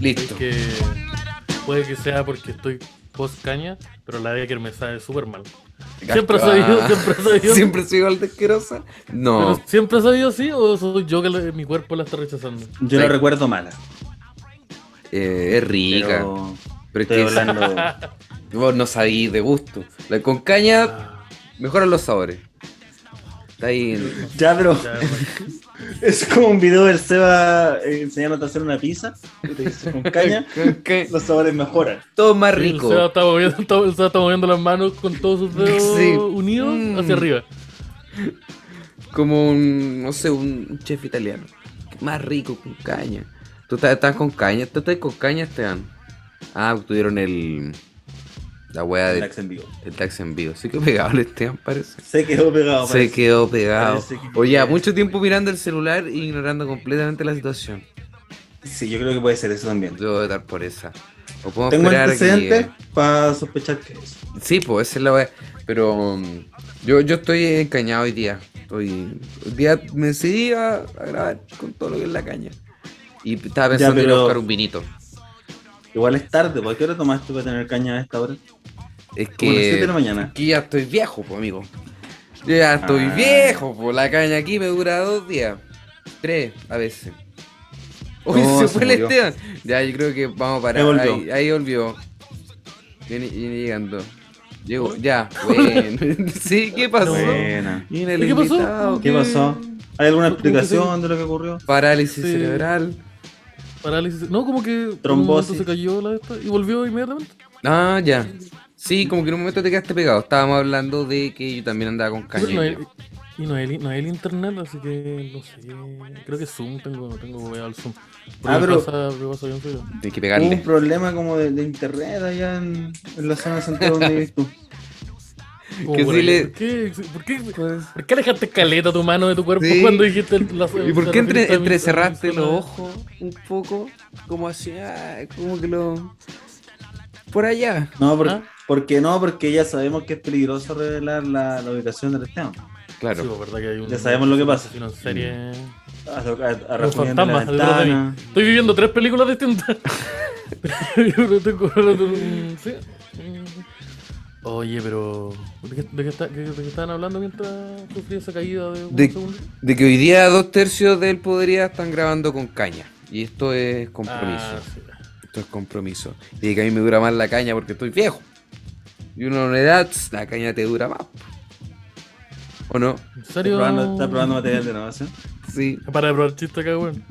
Listo. Es que puede que sea porque estoy post caña, pero la Becker me sabe súper mal. Siempre ha sabido, Ah, siempre ha sabido. ¿Siempre soy igual de asquerosa? No. Pero ¿Siempre ha sabido así o soy yo que la- mi cuerpo la está rechazando? Yo Sí. la recuerdo mala. Eh, es rica. Pero Pero, es estoy que hablando. vos no sabís de gusto. La con caña Ah, mejoran los sabores. Está ahí. en- ya, pero es como un video del Seba eh, enseñándote a hacer una pizza. Y te dice con caña, los sabores mejoran. Todo más Sí, rico. El Seba está moviendo, está- el Seba está moviendo las manos con todos sus dedos Sí. unidos Mm. hacia arriba. Como un, no sé, un chef italiano. Más rico con caña. ¿Tú estás, estás con caña? ¿Tú estás con caña, Esteban? Ah, tuvieron el... La wea del Relax en vivo. el taxi en vivo. Sí que pegado el Esteban, parece. Se quedó pegado. Se parece. quedó pegado. Que- Oye, ya, mucho tiempo mirando el celular e ignorando completamente la situación. Sí, yo creo que puede ser eso también. Yo voy a dar por esa. O podemos Tengo esperar antecedentes para sospechar que es. Sí, pues esa es la wea. Pero um, yo, yo estoy encañado hoy día. Estoy... Hoy día me decidí a, a grabar con todo lo que es la caña. Y estaba pensando en ir a pero- buscar un vinito. Igual es tarde, ¿por qué hora tomaste para tener caña a esta hora? Es Como las 7 de la que, mañana. que ya estoy viejo, pues amigo. Yo ya estoy Ah. viejo, pues la caña aquí me dura dos días. Tres a veces. Uy, No, se se fue el. Esteban. Ya, yo creo que vamos a parar. Ahí volvió. Ahí, ahí volvió. Viene, viene llegando. Llegó, ya, bueno. sí, ¿qué pasó? Buena. Viene el ¿Y qué pasó? ¿Qué pasó? ¿Hay alguna ¿Cómo que se- explicación de lo que ocurrió? Parálisis Sí. cerebral. Parálisis. No, como que Trombosis. se cayó la de esta y volvió inmediatamente. Ah, ya. Sí, como que en un momento te quedaste pegado. Estábamos hablando de que yo también andaba con caña. no hay- y no hay, no hay el internet, así que no sé. Creo que Zoom, tengo, tengo al Zoom. Ah, pero- pasa, me pasa bien feo. Hay que Hubo pegarle. un problema como de, de internet allá en, en la zona Santiago donde vives tú. Que por sí ahí. le- ¿Por, qué, por, qué, ¿Por qué alejaste caleta tu mano de tu cuerpo Sí. cuando dijiste la ¿Y por qué entre, entrecerraste los zona? ojos un poco? Como así, ah, como que lo. Por allá. No, por- ¿Ah? Porque no, porque ya sabemos que es peligroso revelar la, la ubicación del Esteban. Claro. Sí, pues, verdad que hay un, Ya sabemos lo que pasa. en serie. A, a, a Los Rafael de la fantasmas detrás de mí. Estoy viviendo tres películas distintas. Yo no tengo- sí. Oye, pero. ¿De qué, de qué está- de qué estaban hablando mientras sufrí esa caída de un De- segundo? De que hoy día dos tercios del Podría están grabando con caña. Y esto es compromiso. Ah, sí. Esto es compromiso. Y que a mí me dura más la caña porque estoy viejo. Y uno en edad, la caña te dura más. ¿O no? ¿En ¿Está serio? probando, está probando material de grabación? Sí. Para de probar chiste acá, weón.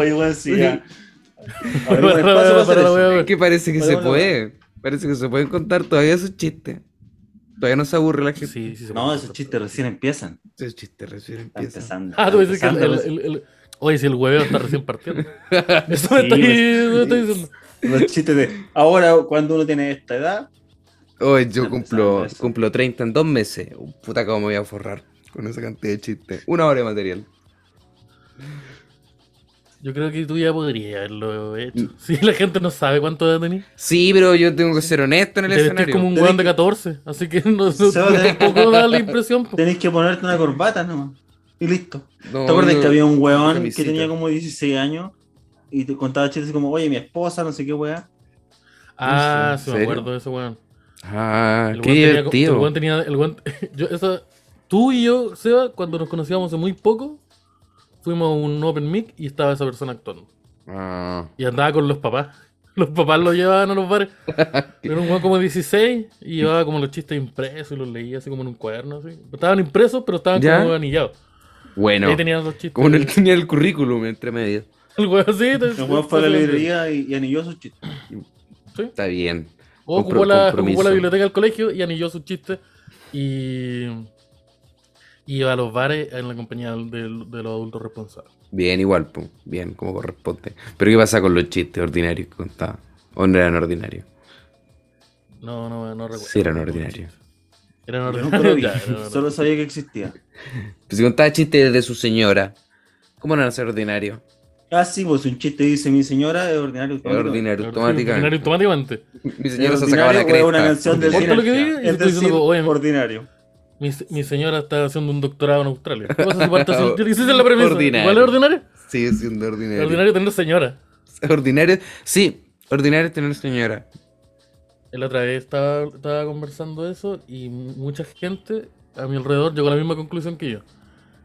Oye, weón, sí, ya. Es que parece que se puede. Parece que se pueden contar todavía esos chistes. Todavía no se aburre la gente. Sí, sí, se No, esos chistes recién empiezan. Esos chistes recién Está empiezan. empezando. Ah, tú dices que el, el, el- el- Oye, si el hueveo está recién partiendo. Eso me Sí, está, me está diciendo. Los chistes de ahora, cuando uno tiene esta edad, Hoy yo cumplo, cumplo 30 en dos meses. Uh, Puta, cómo me voy a forrar con esa cantidad de chistes. Una hora de material. Yo creo que tú ya podrías haberlo Mm. hecho. Si la gente no sabe cuánto edad tenés. Sí, pero yo tengo que ser honesto en el vestís escenario. como un weón de que- 14. Así que no, no, Se va a tener- tampoco da la impresión. po. tenés que ponerte una corbata nomás. Y listo. No, ¿Te acuerdas que había un weón que tenía como 16 años y te contaba chistes así como, oye, mi esposa, no sé qué weá? Ah, ¿En sí, me acuerdo de ese weón. Ah, El qué tenía- divertido. el weón tenía. El weón- yo, esa, tú y yo, Seba, cuando nos conocíamos hace muy poco, fuimos a un Open Mic y estaba esa persona actuando. Ah, Y andaba con los papás. Los papás lo llevaban a los bares. Era un como de 16 y llevaba como los chistes impresos y los leía así como en un cuaderno. Así. Estaban impresos, pero estaban ¿Ya? como anillados. bueno. Ahí tenían los chistes. Como en el, tenía el currículum entre medio. El weón así. El weón fue a la librería y, y anilló sus chistes. Sí. Está bien. O ocupó la, compromiso. ocupó la biblioteca del colegio y anilló sus chistes. Y. y iba a los bares en la compañía de los adultos responsables. Bien, igual, pum. Bien, como corresponde. Pero ¿qué pasa con los chistes ordinarios que contaba? ¿O no eran ordinarios? No, no, no recuerdo. Sí, eran ordinarios. Eran ordinarios. ya, eran solo sabía que existía. Pues si contaba chistes de su señora, ¿cómo no van a ser ordinarios? Ah, sí, pues un chiste dice mi señora es ordinario. Es ordinario, Ordinario automáticamente. automáticamente. Mi señora se sacaba la cresta. una canción del Importa lo que cine. diga, Es diciendo, decir, oye, ordinario. Mi, mi señora está haciendo un doctorado en Australia. ¿Qué pasa si parte haciendo- Esa es la premisa. Ordinario. ¿Igual es ordinario? Sigue siendo ordinario. Es ordinario tener señora. Ordinario. Sí, ordinario es tener señora. La otra vez estaba, estaba conversando eso y mucha gente a mi alrededor llegó a la misma conclusión que yo.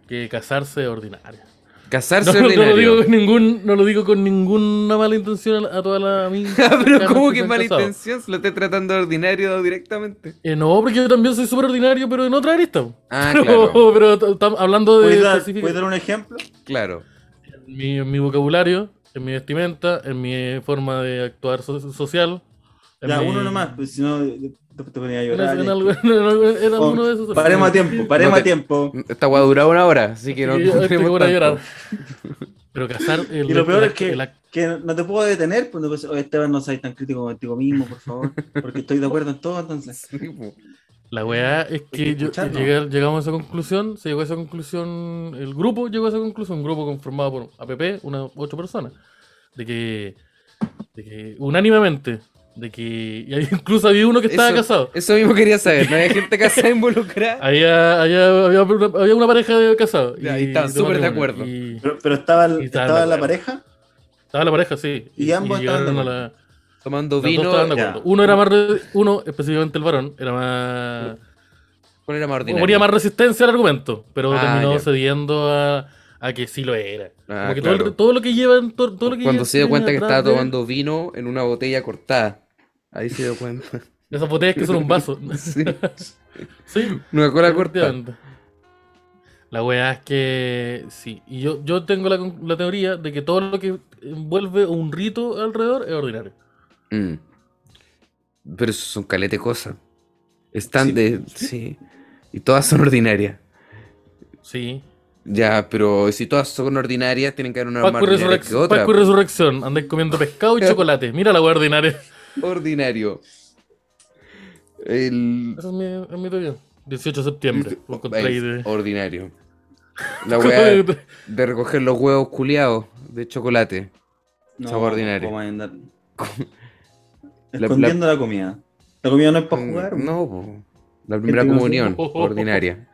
Que casarse es ordinario. Casarse No, no, lo digo con ningún, no lo digo con ninguna mala intención a, a toda la amiga. Ah, Pero ¿cómo que mala intención? Se lo estoy tratando de ordinario directamente. Eh, no, porque yo también soy súper ordinario, pero en otra arista. Ah, pero, claro. pero estamos hablando de ¿Puedes dar, puedes dar un ejemplo? Claro. en mi, en mi vocabulario, en mi vestimenta, en mi forma de actuar so- social. Ya, mi- uno nomás, pues si no, te ponía a llorar. en algo- en algo- en Oh, de esos. Paremos a tiempo, paremos No a tiempo. Esta guay dura una hora, así que no yo estoy por a llorar. Pero casar. el- Y lo peor el- es que, el- que no te puedo detener, pues no puedes, oye Esteban, no seas tan crítico contigo mismo, por favor, porque estoy de acuerdo en todo, entonces. La weá es que yo, escucharlo. llegué- llegamos a esa conclusión, se llegó a esa conclusión, el grupo llegó a esa conclusión, un grupo conformado por APP, unas ocho personas, de que, de que unánimemente, de que y incluso había uno que estaba Eso- casado. Eso mismo quería saber. ¿No hay gente casada involucrada? Había, había, había, una, había una pareja de casados. Y estaban súper de acuerdo. Y Pero, pero estaba, de estaba la pareja, estaba la pareja, sí. Y ambos estaban la- Tomando los dos vino. estaban de ya. acuerdo. Uno era más. uno, específicamente el varón, era más. ¿Cuál era más ordinario? Ponía más resistencia al argumento, pero Ah, terminó ya. cediendo a, a que sí lo era. Ah, Como que todo, el- todo lo que llevan, todo, todo lo que Cuando lleva- se dio cuenta que estaba tomando vino en una botella cortada. Ahí se dio cuenta. Esas botellas que son un vaso. Sí. sí, Una cola corta. La weá es que sí. Y yo, yo tengo la, teoría de que todo lo que envuelve un rito alrededor es ordinario. Mm. Pero eso son calete cosas. Están Sí. de. Sí. Y todas son ordinarias. Sí. Ya, pero si todas son ordinarias, tienen que haber una más Pascua y, ordinaria que otra. Pascua y resurrección. Andáis comiendo pescado y chocolate. Mira la weá ordinaria. Ordinario. El. Esa es mi, es mi teoría. 18 de septiembre. De- Ordinario. La weá de recoger los huevos culiados de chocolate. no, Sabor ordinario. ¿cómo andar? La- Escondiendo la, comida. La comida no es para jugar. Mm, No, po. La primera no comunión, ordinaria.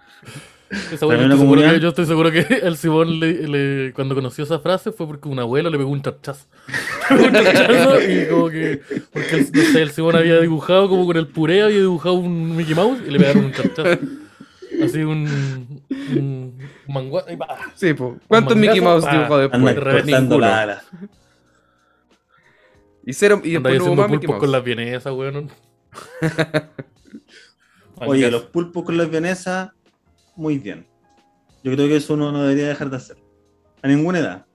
Esa También yo, estoy que, yo estoy seguro que el Simón le, le- cuando conoció esa frase fue porque un abuelo le pegó un chachazo. Y como que. Porque el, no sé, el Simón había dibujado como con el puré, había dibujado un Mickey Mouse y le pegaron un chachazo. Así un. un mangua. y pa. Sí, po. ¿Cuántos Mickey Mouse dibujó después? Cortando Ninguno. la ala. Y después no hubo más Mickey con las vienesas, weón. Oye, los pulpos con las vienesas, muy bien. Yo creo que eso uno no debería dejar de hacer. A ninguna edad.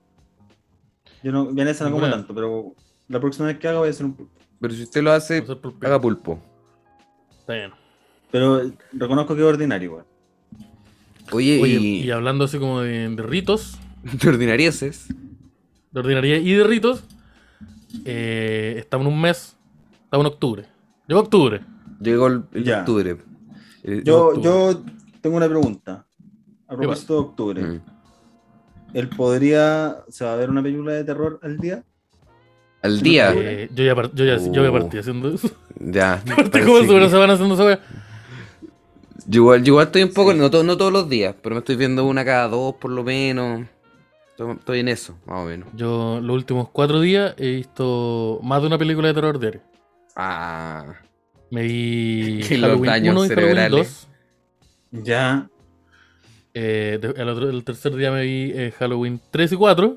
Yo no, vienesa no como tanto, pero la próxima vez que haga voy a hacer un pulpo. Pero si usted lo hace, pulpo. haga pulpo. Está bien. Pero reconozco que es ordinario, igual. Oye, Oye, y, y hablando así como de, de ritos, de ordinarieces. de ordinaria y de ritos, eh, estamos en un mes, estamos en octubre. Llegó octubre. Llegó el, el Ya. octubre. Eh, Yo, octubre. yo tengo una pregunta. A propósito de octubre. mm. ¿Él podría, se va a ver una película de terror al día? Al día. Eh, yo ya, par- yo ya, yo ya partí haciendo eso. Ya. Partí como seguro se van haciendo esa wea. Yo igual, yo igual estoy un poco, Sí. no, to- no todos los días, pero me estoy viendo una cada dos por lo menos. Estoy, estoy en eso, más o menos. Yo los últimos cuatro días he visto más de una película de terror diario. Ah. Me vi Que los Halloween daños 1 y Halloween cerebrales. 2. Ya. Eh, de- el, otro- el tercer día me vi eh, Halloween 3 y 4.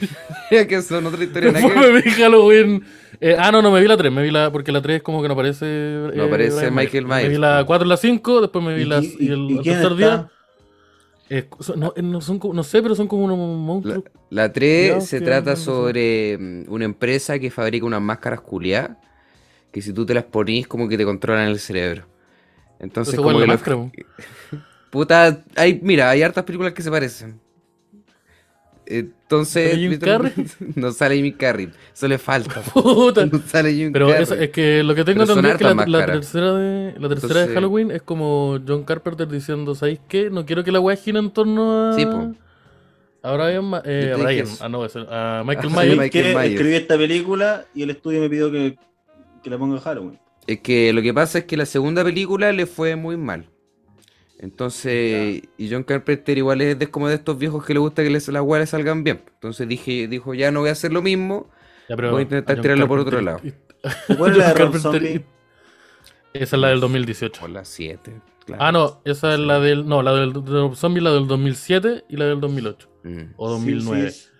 que son otra historia. Después me vi Halloween. eh, ah, no, no me vi la 3. Me vi la. Porque la 3 como que no aparece. eh, No aparece Brian Michael Me vi Myers. la 4 y la 5. Después me vi ¿Y, las. qui- Y, el, y el tercer está? día. eh, son- no, eh, no son no sé, pero son como unos La, monstruos. la 3 Cuidado, se que trata no sé. sobre mm, una empresa que fabrica unas máscaras culiadas que si tú te las ponís como que te controlan el cerebro. Entonces Eso como que los-. Puta, hay, mira, hay hartas películas que se parecen. Entonces, ¿Sale Jim no sale Jim Carrey, eso le falta. Puta. No sale Jim Pero Carrey. eso- es que lo que tengo entendido es que la, la tercera de la tercera Entonces- de Halloween es como John Carpenter diciendo, ¿sabéis qué? No quiero que la weá gire en torno a. Sí, po. A Brian, eh, a Brian, ah, no, a Michael Ah, Myers. Myers. Escribí esta película y el estudio me pidió que, que le ponga Halloween. Es que lo que pasa es que la segunda película le fue muy mal. Entonces, y John Carpenter igual es de, como de estos viejos que le gusta que les, las weas le salgan bien. Entonces dije, dijo, ya no voy a hacer lo mismo, Ya, pero Voy a intentar tirarlo por otro Carpenter- ¿Cuál es la de John Rob Carpenter- Zombie? Esa es la del 2018. Por las 7. Ah, no, esa es la del. No, la del de Rob Zombie, la del 2007 y la del 2008. Mm. O 2009. Sí, sí.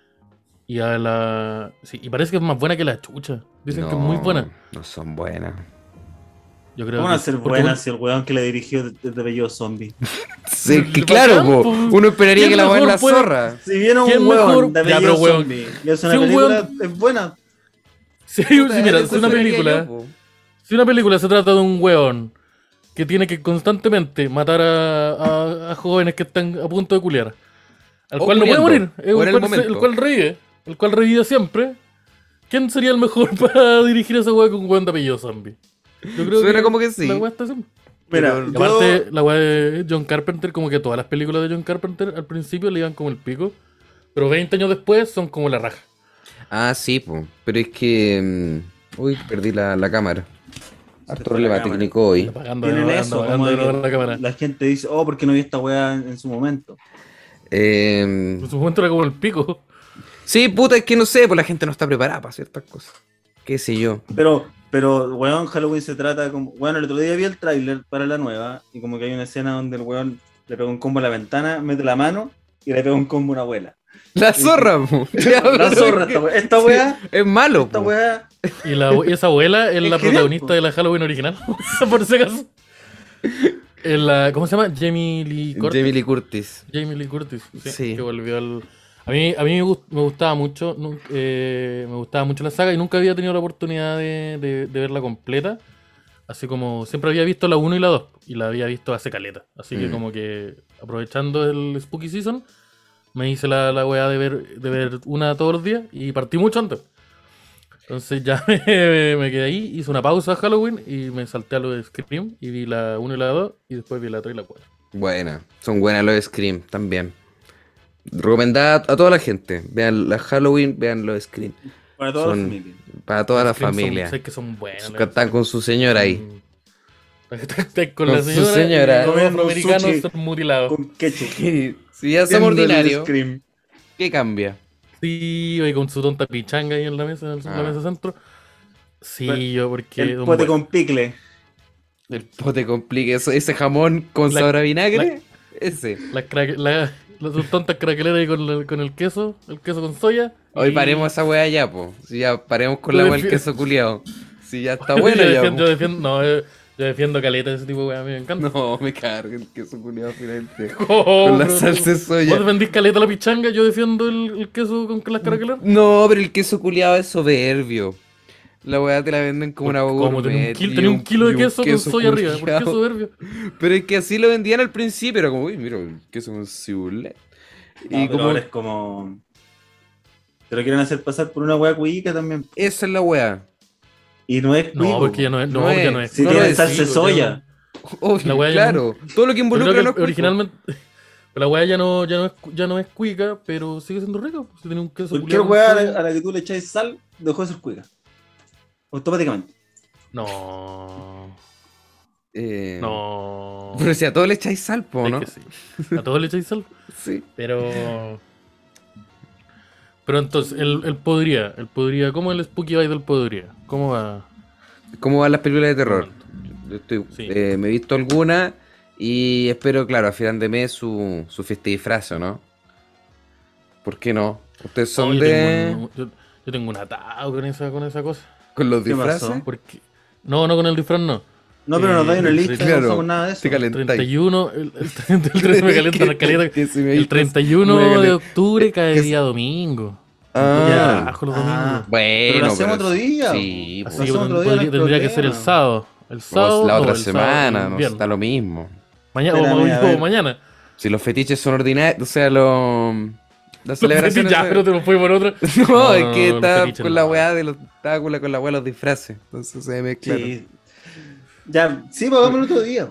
Y a la. Sí, y parece que es más buena que la chucha. Dicen que es muy buena. No son buenas. Yo creo ¿Cómo van a que- ser buenas si el weón que le dirigió es de apellido zombie? Sí, que claro, po. uno esperaría ¿Quién que la es mejor la puede- zorra. Si viene un ¿Quién weón mejor? de Ya, apellido pero weón. zombie y es una Si un película, es buena. Sí, sí, Puta, mira, si una película. yo. Si una película se trata de un weón que tiene que constantemente matar a, a- a jóvenes que están a punto de culiar, al O cual no puede morir, el el cual, momento. el cual revive, el cual revive siempre, ¿quién sería el mejor para dirigir esa weá con un weón de apellido zombie? Yo creo Suena como que sí. La weá está así. Mira, Pero- Y yo- aparte, la weá de John Carpenter, como que todas las películas de John Carpenter al principio le iban como el pico, pero 20 años después son como la raja. Ah, sí, po. Pero es que. mm, Uy, perdí la, la cámara. Harto problema técnico hoy. Tienen eso, como de la cámara. que la gente dice, oh, ¿por qué no vi esta weá en, en su momento? Eh, En su momento era como el pico. sí, puta, es que no sé, pues la gente no está preparada para ciertas cosas. Qué sé yo. Pero, pero, weón, Halloween se trata como. Bueno, el otro día vi el tráiler para la nueva y como que hay una escena donde el weón le pega un combo a la ventana, mete la mano y le pega un combo a una abuela. La zorra, po. La zorra, esta weá. Esta weá, Es malo, esta po. weá. Y, la, y esa abuela es Es la protagonista po. de la Halloween original. por si acaso. Es la- ¿Cómo se llama? Jamie Lee Curtis. Jamie Lee Curtis. Jamie Lee Curtis. Sí, Sí. Que volvió al. A mí, a mí me, gust- me gustaba mucho. eh, me gustaba mucho la saga y nunca había tenido la oportunidad de, de- de verla completa. Así como siempre había visto la 1 y la 2. Y la había visto hace caleta. Así que Mm. como que aprovechando el Spooky Season, me hice la, la weá de ver, de ver una todos los días y partí mucho antes. Entonces ya me, me quedé ahí, hice una pausa a Halloween y me salté a lo de Scream y vi la 1 y la 2 y después vi la 3 y la 4. Buena. Son buenas los de Scream también. Recomendada a toda la gente. Vean la Halloween, vean los Scream. Para toda Son- la familia. Para toda la Scream son- familia. sé que son buenas. Están con su señora ahí. Están con, Con la su señora, señora. y los Comiendo un afroamericanos sushi. son mutilados. Con ketchup. Si ya somos ordinarios, Scream. ¿qué cambia? Sí, y con su tonta pichanga ahí en la mesa, en la Ah. mesa centro. Sí, Bueno, yo porque... El pote con picle. El pote complique eso, ese jamón con La- sabor a vinagre. Ese. Las, craque- la- tontas craqueleras ahí con, la- con el queso, el queso con soya. Hoy y- paremos esa weá ya, po. Si ya paremos con Yo la weá del defi- queso culiado. Si ya está yo bueno ya. defiendo, yo defiendo, no, yo defiendo caleta de ese tipo de weá, a mí me encanta. No, me carga el queso culiado finalmente. Oh, Con la pero- salsa de soya. Vos defendís caleta la pichanga, yo defiendo el, el queso con las craqueleras. No, pero el queso culiado es soberbio. La weá te la venden como una Como tenía un, kilo, y tenía un kilo de y queso, con soya arriba, ¿por qué soberbio? Pero es que así lo vendían al principio, era como, uy, mira, el queso con cibulet. No, Y pero como, ahora es como. Te lo quieren hacer pasar por una weá cuica también. esa es la weá. Y no es No, porque ya no es. No, No ya es. no es. Si no tiene salsa soya. Obvio, La weá ya claro. Todo lo que involucra no es cuico. originalmente. La weá ya no, ya, no es, ya no es cuica, pero sigue siendo rica. pues, Si tiene un queso Cualquier weá a soya. la, a la que tú le echáis sal, dejó de ser cuica. Automáticamente. No. Eh, No. Pero si a todos le echáis sal, po, Es ¿no? que sí. A todos le echáis sal. Sí. Pero. Pero entonces, él, él podría. Él podría. ¿Cómo el Spooky del podría? ¿Cómo va? ¿Cómo van las películas de terror? Yo estoy, Sí. eh, me he visto alguna y espero, claro, a final de mes su, su fiesta de disfraz, ¿o ¿no? ¿Por qué no? ¿Ustedes son No, yo de... Tengo un, yo, yo tengo un atado con esa, con esa cosa. Con los ¿Qué disfraces? Porque. No, no con el disfraz, no. No, pero nos da una Eh, lista, claro, no nada de eso. te calentáis. 31. El, el, 30 el 30 me calienta la si me El vistes, 31 me de octubre caería domingo. Ah, Ya, los domingos. Ah, bueno. Pero lo hacemos pero- otro día, Sí, pues, Así que hacemos otro día, podría- no hay tendría que ser el problema. sábado. El o sábado. la no, otra el sábado, semana, el no está lo mismo. Mañana, Espérame, o, o mañana. Si los fetiches son ordinarios, o sea, los... Las celebraciones... ya, pero te lo fui por otra. No, No, es que estaba con la weá de los... Estaba con la, con la weá de los disfraces. Entonces se me claro. Sí. Ya, sí, pues hagámoslo otro día.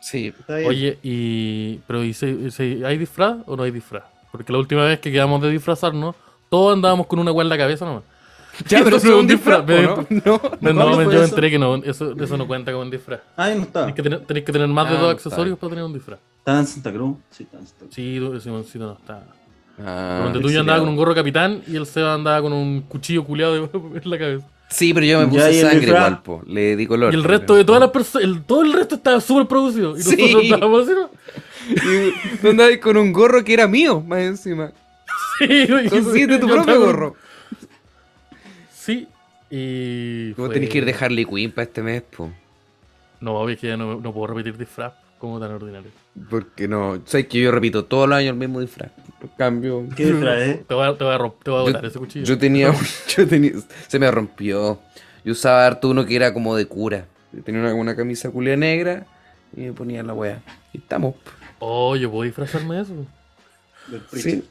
Sí. Está bien. Oye, y. Pero ¿y se- se- ¿hay disfraz o no hay disfraz? Porque la última vez que quedamos de disfrazarnos, todos andábamos con una weá en la cabeza nomás. Ya, pero Eso es un disfraz, ¿no? No. No, ¿Cuándo no, fue yo me eso? enteré que no, eso, eso no cuenta como un disfraz. Ah, no está. Tenéis que tener, tenéis que tener más de Ah, dos no está accesorios para tener un disfraz. Estaba en Santa Cruz. Sí, estaba en Santa Cruz. Sí, Simoncito no está. Ah, Donde tú yo andaba con un gorro capitán y el Seba andaba con un cuchillo culiado en la cabeza. Sí, pero yo me puse sangre igual, po. Le di color. Y el resto de todas las personas, todo el resto estaba súper producido. Y Sí. nosotros estábamos así, ¿no? Y tú andabas con un gorro que era mío, más encima. Sí, Consíguete tu propio con- gorro. Sí. Y. Vos fue- tenés que ir de Harley Quinn para este mes, po. No, es que ya no, no puedo repetir disfraz como tan ordinario. Porque no. Sabes que yo repito todos los años el mismo disfraz. Cambio. ¿Qué es? Te voy a, te voy a, romp- te voy a Yo- botar ese cuchillo. Yo tenía, yo tenía, se me rompió. Yo usaba harto uno que era como de cura. Yo tenía una, una camisa culia negra y me ponía la wea. Y estamos. Oh, yo puedo disfrazarme de eso. Del preacher. Sí.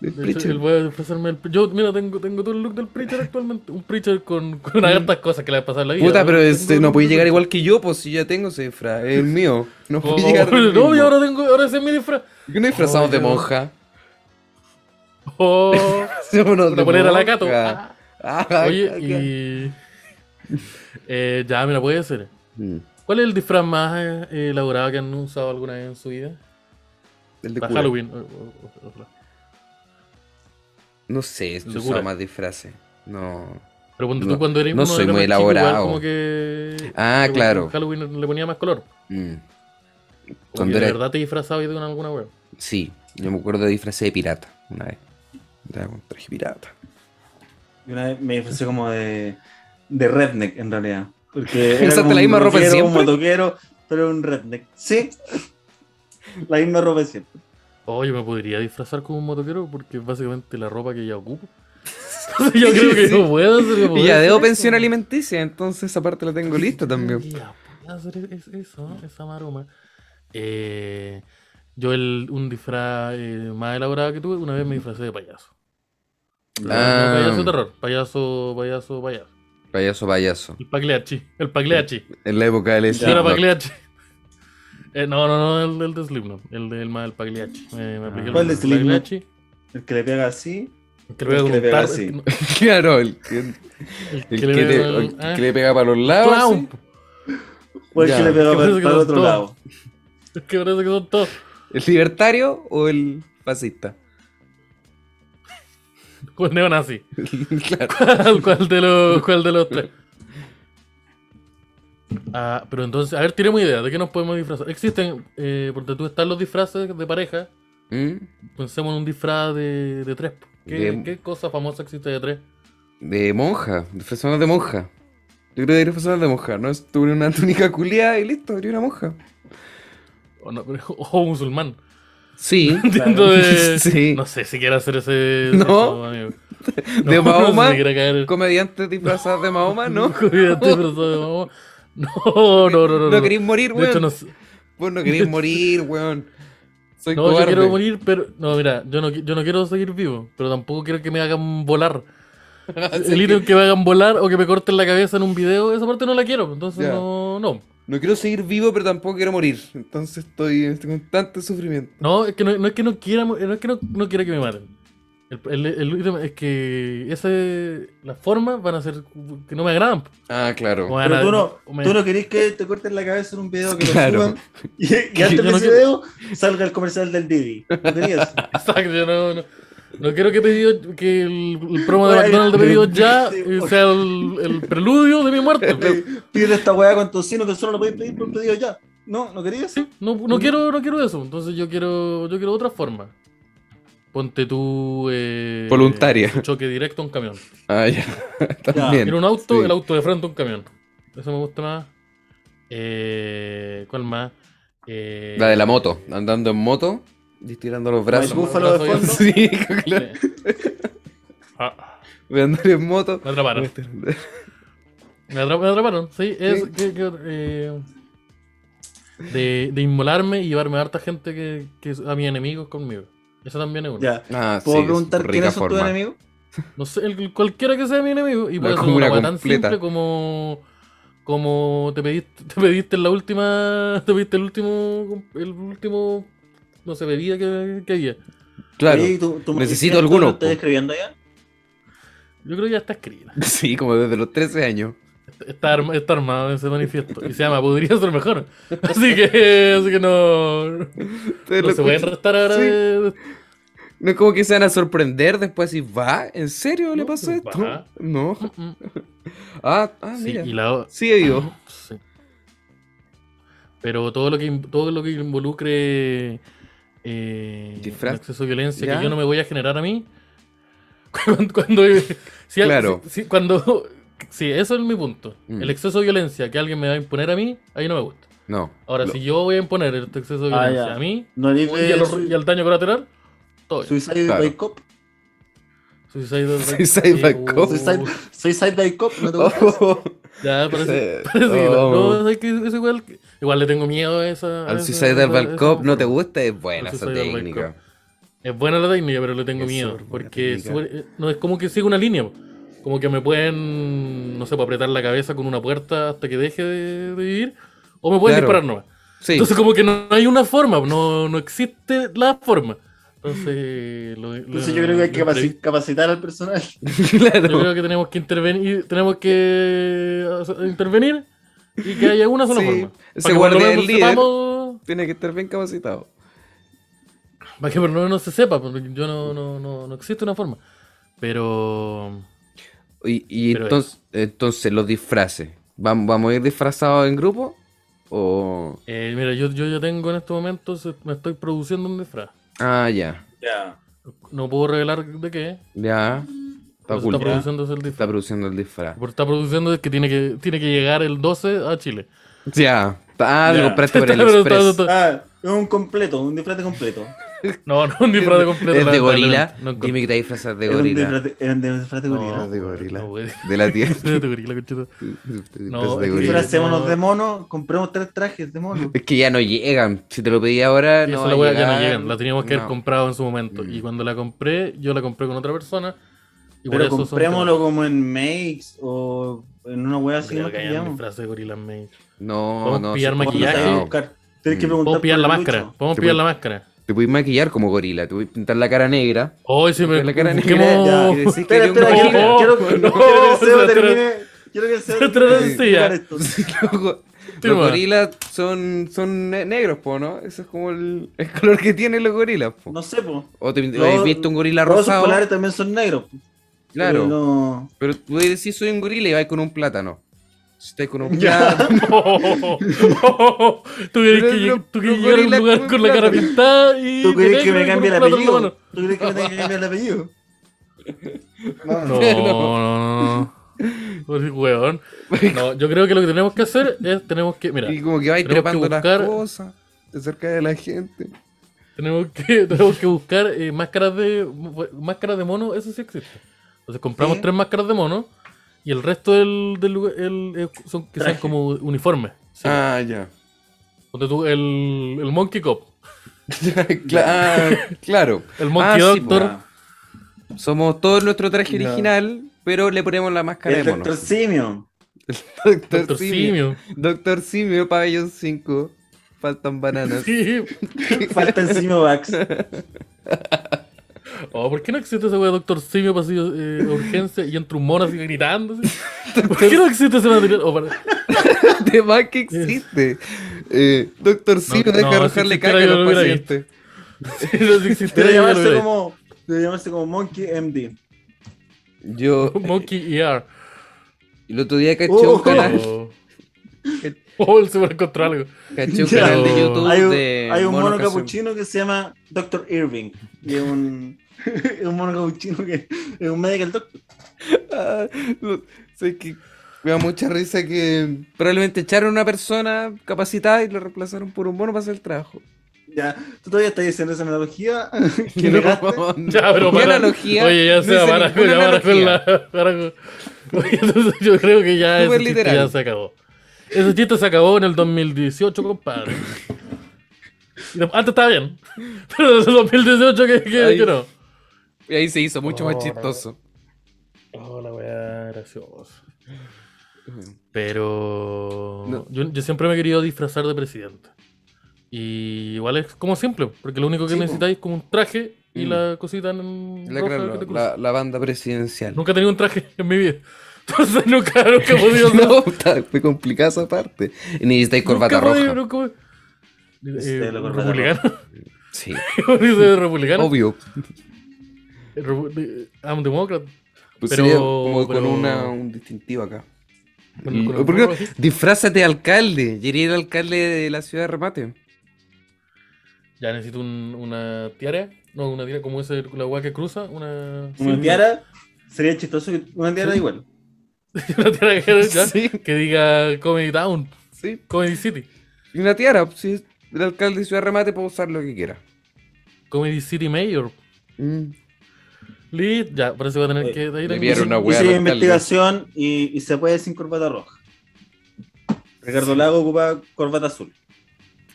del De hecho, preacher. el voy a disfrazarme del. Yo, mira, tengo, tengo todo el look del preacher actualmente. Un preacher con, con hartas cosas que le va a pasar en la vida. Puta, pero este, no podía llegar igual que yo, pues si ya tengo ese disfraz. Es el mío. No Oh, puedo llegar. del no, y ahora tengo, ahora ese es mi disfraz. ¿Por qué no disfrazamos Oh, de yo- monja? Oh, una polera a la cato. Ah. Ah, Oye, acá. y. Eh, ya, mira, puede ser. Mm, ¿Cuál es el disfraz más eh, elaborado que han usado alguna vez en su vida? El de Para cura. Halloween. No sé, yo usaba más disfraces. No. Pero cuando No, tú cuando eres no uno soy muy más chico, igual elaborado. como que. Ah, que claro. Halloween le ponía más color. Mm, que de verdad te disfrazabas de una alguna web. Sí, yo me acuerdo de disfraces de pirata una vez. Con traje pirata. Y una vez me disfrazé como de, de redneck, en realidad. Porque era ¿Usaste como la un misma ropa rockero, un siempre? motoquero, pero un redneck. Sí. La misma ropa siempre. Oye, me podría disfrazar como un motoquero porque es básicamente la ropa que ya ocupo. yo creo que Sí. no puedo hacer. Y ya debo eso. pensión alimenticia, entonces esa parte la tengo lista también. Ya, puedo hacer es- eso, esa maroma. Eh, yo el, un disfraz eh, más elaborado que tuve, una vez me disfracé de payaso. No, Ah. payaso de terror, payaso, payaso, payaso. Payaso, payaso. El Pagliacci, el Pagliacci. En la época del Slipknot. Pagliacci. Eh, no, no, no, el, el de Slipknot, el del más del Pagliacci. Me, me el ¿Cuál de Slipknot? El que le pega así. El que le pega El que le así. el Claro, el que, el el le pega el ah, le para los lados. clown. O el Ya. que le pega Que para, para el otro todos. lado. Es que parece que son todos. ¿El libertario o el fascista? Con neonazi. claro. ¿Cuál, cuál de los, ¿Cuál de los tres? Ah, pero entonces, a ver, tiremos idea. ¿De qué nos podemos disfrazar? Existen, eh, porque tú están los disfraces de pareja. ¿Mm? Pensemos en un disfraz de, de tres. ¿Qué, De- ¿Qué cosa famosa existe de tres? De monja, disfrazados de monja. Yo creo que disfrazados de monja, ¿no? Tuve una túnica culiada y listo, abrí una monja. O, no, pero- o musulmán. Sí. De. Sí. No sé si quiero hacer ese. No. eso, amigo. De No, Mahoma, No comediantes disfrazados de Mahoma, ¿no? Comediante disfrazado de Mahoma. No, no, no, no. No queréis morir, De hecho, weón. no sé. Vos no queréis morir, weón. Soy No, yo cobarde. quiero morir, pero. No, mira, yo no, yo no quiero seguir vivo, pero tampoco quiero que me hagan volar. El ítem que me hagan volar o que me corten la cabeza en un video, esa parte no la quiero, entonces no, no. No quiero seguir vivo, pero tampoco quiero morir. Entonces estoy en este constante sufrimiento. No, es que no, no es que no quiera, no es que no, no quiera que me maten. El, el, el ítem es que ese, las formas van a ser que no me agradan. Ah, claro. Pero tú no, me- tú no querés que te corten la cabeza en un video que Claro. lo suban y, y antes de no ese quiero- video salga el comercial del Didi. ¿No querías? Exacto, yo no, no, no quiero que, pedido, que el, el promo de McDonald's de pedido ya eh, sea el, el preludio de mi muerte. Pide esta weá con tocino que solo lo podéis pedir por pedido ya. No, ¿no querías? Sí, no, no quiero, no quiero eso. Entonces yo quiero, yo quiero otra forma. Ponte tú. Eh, Voluntaria. un Choque directo a un camión. Ah, ya. También. Quiero un auto, Sí. el auto de frente a un camión. Eso me gusta más. Eh, ¿Cuál más? Eh, La de la moto. Andando en moto. Y tirando los brazos. Búfalo de fondo. Sí, claro. sí. Ah, Voy a andar en moto. me atraparon. Me, atra- me atraparon, sí. Es, Sí. que- que, eh, de, de inmolarme y llevarme a harta gente que, que a mis enemigos conmigo. Eso también es uno. Ya. Ah, ¿Puedo sí, preguntar quiénes son tus enemigos? No sé, el- cualquiera que sea mi enemigo. Y Una puede ser una hueá tan simple como. Como te pediste, te pediste en la última. Te pediste el último. El último. No sé, bebida que, que había. Claro. Oye, ¿tú- tú- Necesito ¿tú alguno, ¿Lo estás escribiendo ya? Yo creo que ya está escrita. Sí, como desde los 13 años. Está, arma- está armado ese manifiesto. Y se llama Podría ser mejor. Así que. Así que no. No se pueden restar ahora Sí. de. No es como que se van a sorprender después y va, ¿en serio le No, pasó esto? va. No. Mm, mm. Ah, ah, Sí, mira. y la Sigue vivo. Sí. Pero todo lo que todo lo que involucre eh, Disfraz. un exceso de violencia ¿Ya? que yo no me voy a generar a mí. Cuando, cuando, si al- Claro. si- cuando sí, eso es mi punto. Mm. El exceso de violencia que alguien me va a imponer a mí, ahí no me gusta. No. Ahora, Lo- si yo voy a imponer este exceso de Ah, violencia a mí No y, eres a los- y al daño colateral, todo. Suicide Claro. by Cop. Suicide by- Suicide by cop. uh, Suicide, Suicide by Cop. ¿No te gusta? Oh, Ya, parece, parece que oh. no, no, es que es igual, que- igual le tengo miedo a esa. Al esa- Suicide esa- by esa Cop no te gusta, es buena esa técnica. Es buena la técnica, pero le tengo Es miedo. Porque eh, no es como que siga una línea. Como que me pueden, no sé, apretar la cabeza con una puerta hasta que deje de, de vivir. O me pueden Claro. disparar nomás. Sí. Entonces como que no hay una forma, no, no existe la forma. Entonces, lo- lo- Entonces yo creo que hay que capaci- capacitar al personal. claro. Yo creo que tenemos que intervenir, tenemos que intervenir y que haya una sola Sí, forma. ese guardia del líder. sepamos- Tiene que estar bien capacitado. Para que por lo menos se sepa, porque yo no, no, no, no existe una forma. Pero. Y, y Pero entonces, entonces, los disfraces. ¿Vam- ¿Vamos a ir disfrazados en grupo? ¿O.? eh, mira, yo, yo ya tengo en estos momentos, me estoy produciendo un disfraz. Ah, ya. Ya. No puedo revelar de qué, Ya. Está se cool. está produciendo el Está disfraz. produciendo el disfraz. Por está produciendo es que tiene que tiene que llegar el 12 a Chile. Ya. Ah, lo Ya. compraste por el está- Express. está- Ah, es un completo, un disfraz completo. No, no, un disfraz de completo. Es de gorila. No Dime que te disfrazas de gorila. disfraz de- disfraz de gorila. No, de gorila. De la tía. De gorila, conchito. No. Disfracémonos No. de mono, compremos tres trajes de mono. Es que ya no llegan. Si te lo pedí ahora, no esa la wea ya no llegan. La teníamos que haber comprado en su momento. Mm. Y cuando la compré, yo la compré con otra persona. Pero eso comprémoslo como en Makes o en una wea así nos que disfraces de gorila en Mage. No, no. pillar sí, ¿Cómo maquillaje. no. Tienes que Mm. preguntar Podemos pillar la máscara. Podemos pillar la máscara. Te puedes maquillar como gorila. Te voy a pintar la cara negra. Oh, sí, pero la cara negra y decís que Espera, un espera, No, quiero, quiero, no, quiero que el Seba termine. Quiero que el Seba se termine. Los, los gorilas son, son ne- negros, po, ¿no? Ese es como el, el color que tienen los gorilas, po. No sé, po. O te Los- has visto un gorila rosado. polares también son negros. Claro. Pero no- Pero tú puedes decir soy un gorila y vas con un plátano. Si estás con un plátano. Oh, oh, Tú Pero que, querés llegar a un lugar con con la cara pintada y. ¿Tú querés que me cambie el apellido? ¿Tú querés que me tenga que cambiar el apellido? No, no, no. Pues, weón. No, yo creo que lo que tenemos que hacer es, tenemos que, mira, Y como que vais Tenemos que trepando buscar- las cosas. Te acercas de la gente. tenemos que, tenemos que buscar eh, máscaras de máscaras de mono, eso sí existe. Entonces compramos Sí. tres máscaras de mono y el resto del, del lugar el- eh, son que sean como uniformes. Sí. Ah, ya. Tú el, el Monkey Cop, ah, claro. el Monkey Ah, sí, Doctor. Ah, Somos todo nuestro traje No. original, pero le ponemos la máscara El de mono. Doctor Simio. Doctor, Doctor Simio. Simio. Doctor Simio, pabellón 5. Faltan bananas. Sí. Falta el Simio Bax. Oh, ¿por qué no existe ese de Doctor Simio para así, eh, urgencia y entra un mono así gritando? así? ¿Por qué no existe ese material? Oh, para- De más que existe. Eh, Doctor Simio no, deja si arrojarle existiera caca a los pacientes. Si no existiera, Debe yo lo llamarse como, debe llamarse como Monkey MD. Yo. Monkey ER. el otro día caché Oh. un canal, Oh, oh el super encontró algo. caché un canal de YouTube Hay un, de hay un mono hace- capuchino que se llama Dr. Irving. Y es un, es un mono capuchino que es un medical doctor. Ah, no, sé que me da mucha risa que probablemente echaron a una persona capacitada y lo reemplazaron por un mono para hacer el trabajo. Ya, tú todavía estás diciendo esa analogía que No. Ya, pero ¿Qué para. analogía? Oye, ya No se hice va para, ya para con analogía. la. para con- Oye, entonces yo creo que ya ese chiste ya se acabó. Ese chiste se acabó en el 2018, compadre. Antes estaba bien. Pero desde el 2018 que, que, Ay. que no. Y ahí se hizo mucho más Oh, chistoso. Oh, la weá graciosa. Pero No. yo, yo siempre me he querido disfrazar de presidente. Y igual es como simple, porque lo único que Sí, necesitáis es como un traje y Mm. la cosita en La, roja claro, que te la, la banda presidencial. Nunca he tenido un traje en mi vida. Entonces nunca, nunca he podido. No, está- fue complicada esa parte. Y necesitáis corbata nunca he podido- roja. nunca Este, Eh, republicano. Sí, republicano. obvio. I'm Democrat. Pues Pero- sería como con una, un distintivo acá. Con- con el ¿Por qué no? gorro así. Disfrázate de alcalde. Yo iría el alcalde de la ciudad de Remate. Ya necesito un- una tiara. No, una tiara como ese, la weá que cruza. Una. Una sí, tiara, sería chistoso que una tiara Sí. igual. una tiara que, ya, Sí. que diga Comedy Town, Sí. Comedy City. Y una tiara, si es el alcalde de ciudad de Remate puede usar lo que quiera. Comedy City Mayor. Mm. Listo, ya, parece que va a tener que. una al alcalde. investigación y, y se puede sin corbata roja. Ricardo Lago ocupa corbata azul.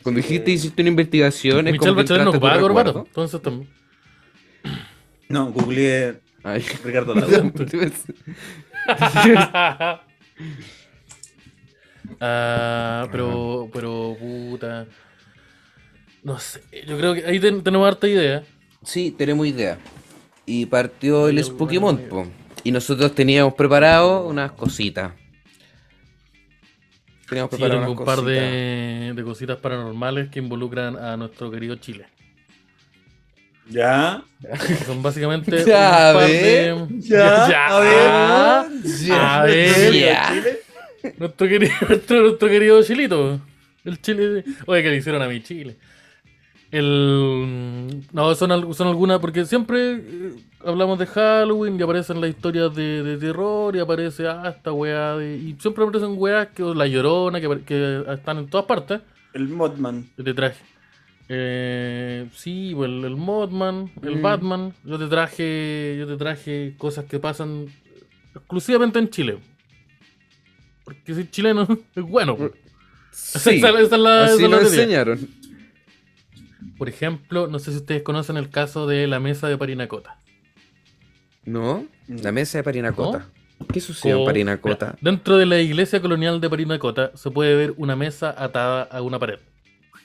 Cuando dijiste hiciste una investigación, es Michelle Bachelet no a ocupaba corbata. Entonces también. No, googleé Ay. Ricardo Lago. ah, pero, pero, puta. No sé, yo creo que ahí ten- tenemos harta idea. Sí, tenemos idea. Y partió el Month, po. Y nosotros teníamos preparado unas cositas. Teníamos Sí, preparado unas un par cositas. de, de cositas paranormales que involucran a nuestro querido Chile. Ya. Son básicamente Ya, un par de... Ya, a ver. Ya. a ver. Ya. Nuestro querido, nuestro, nuestro querido Chilito. El Chile. Oye, que le hicieron a mi Chile. El. No, son, son algunas, porque siempre eh, hablamos de Halloween y aparecen las historias de, de terror y aparece, ah, esta weá. de- y siempre aparecen weas que la llorona, que, que están en todas partes. El Modman. Yo te traje. Eh, sí, pues, el, el Modman, el Mm. Batman. Yo te traje. Yo te traje cosas que pasan exclusivamente en Chile. Porque si chileno es bueno. Sí, Esa- esa es la- esa así es la nos teoría. enseñaron. Por ejemplo, no sé si ustedes conocen el caso de la mesa de Parinacota. ¿No? La mesa de Parinacota. ¿Qué sucedió en Parinacota? Mira, dentro de la iglesia colonial de Parinacota se puede ver una mesa atada a una pared.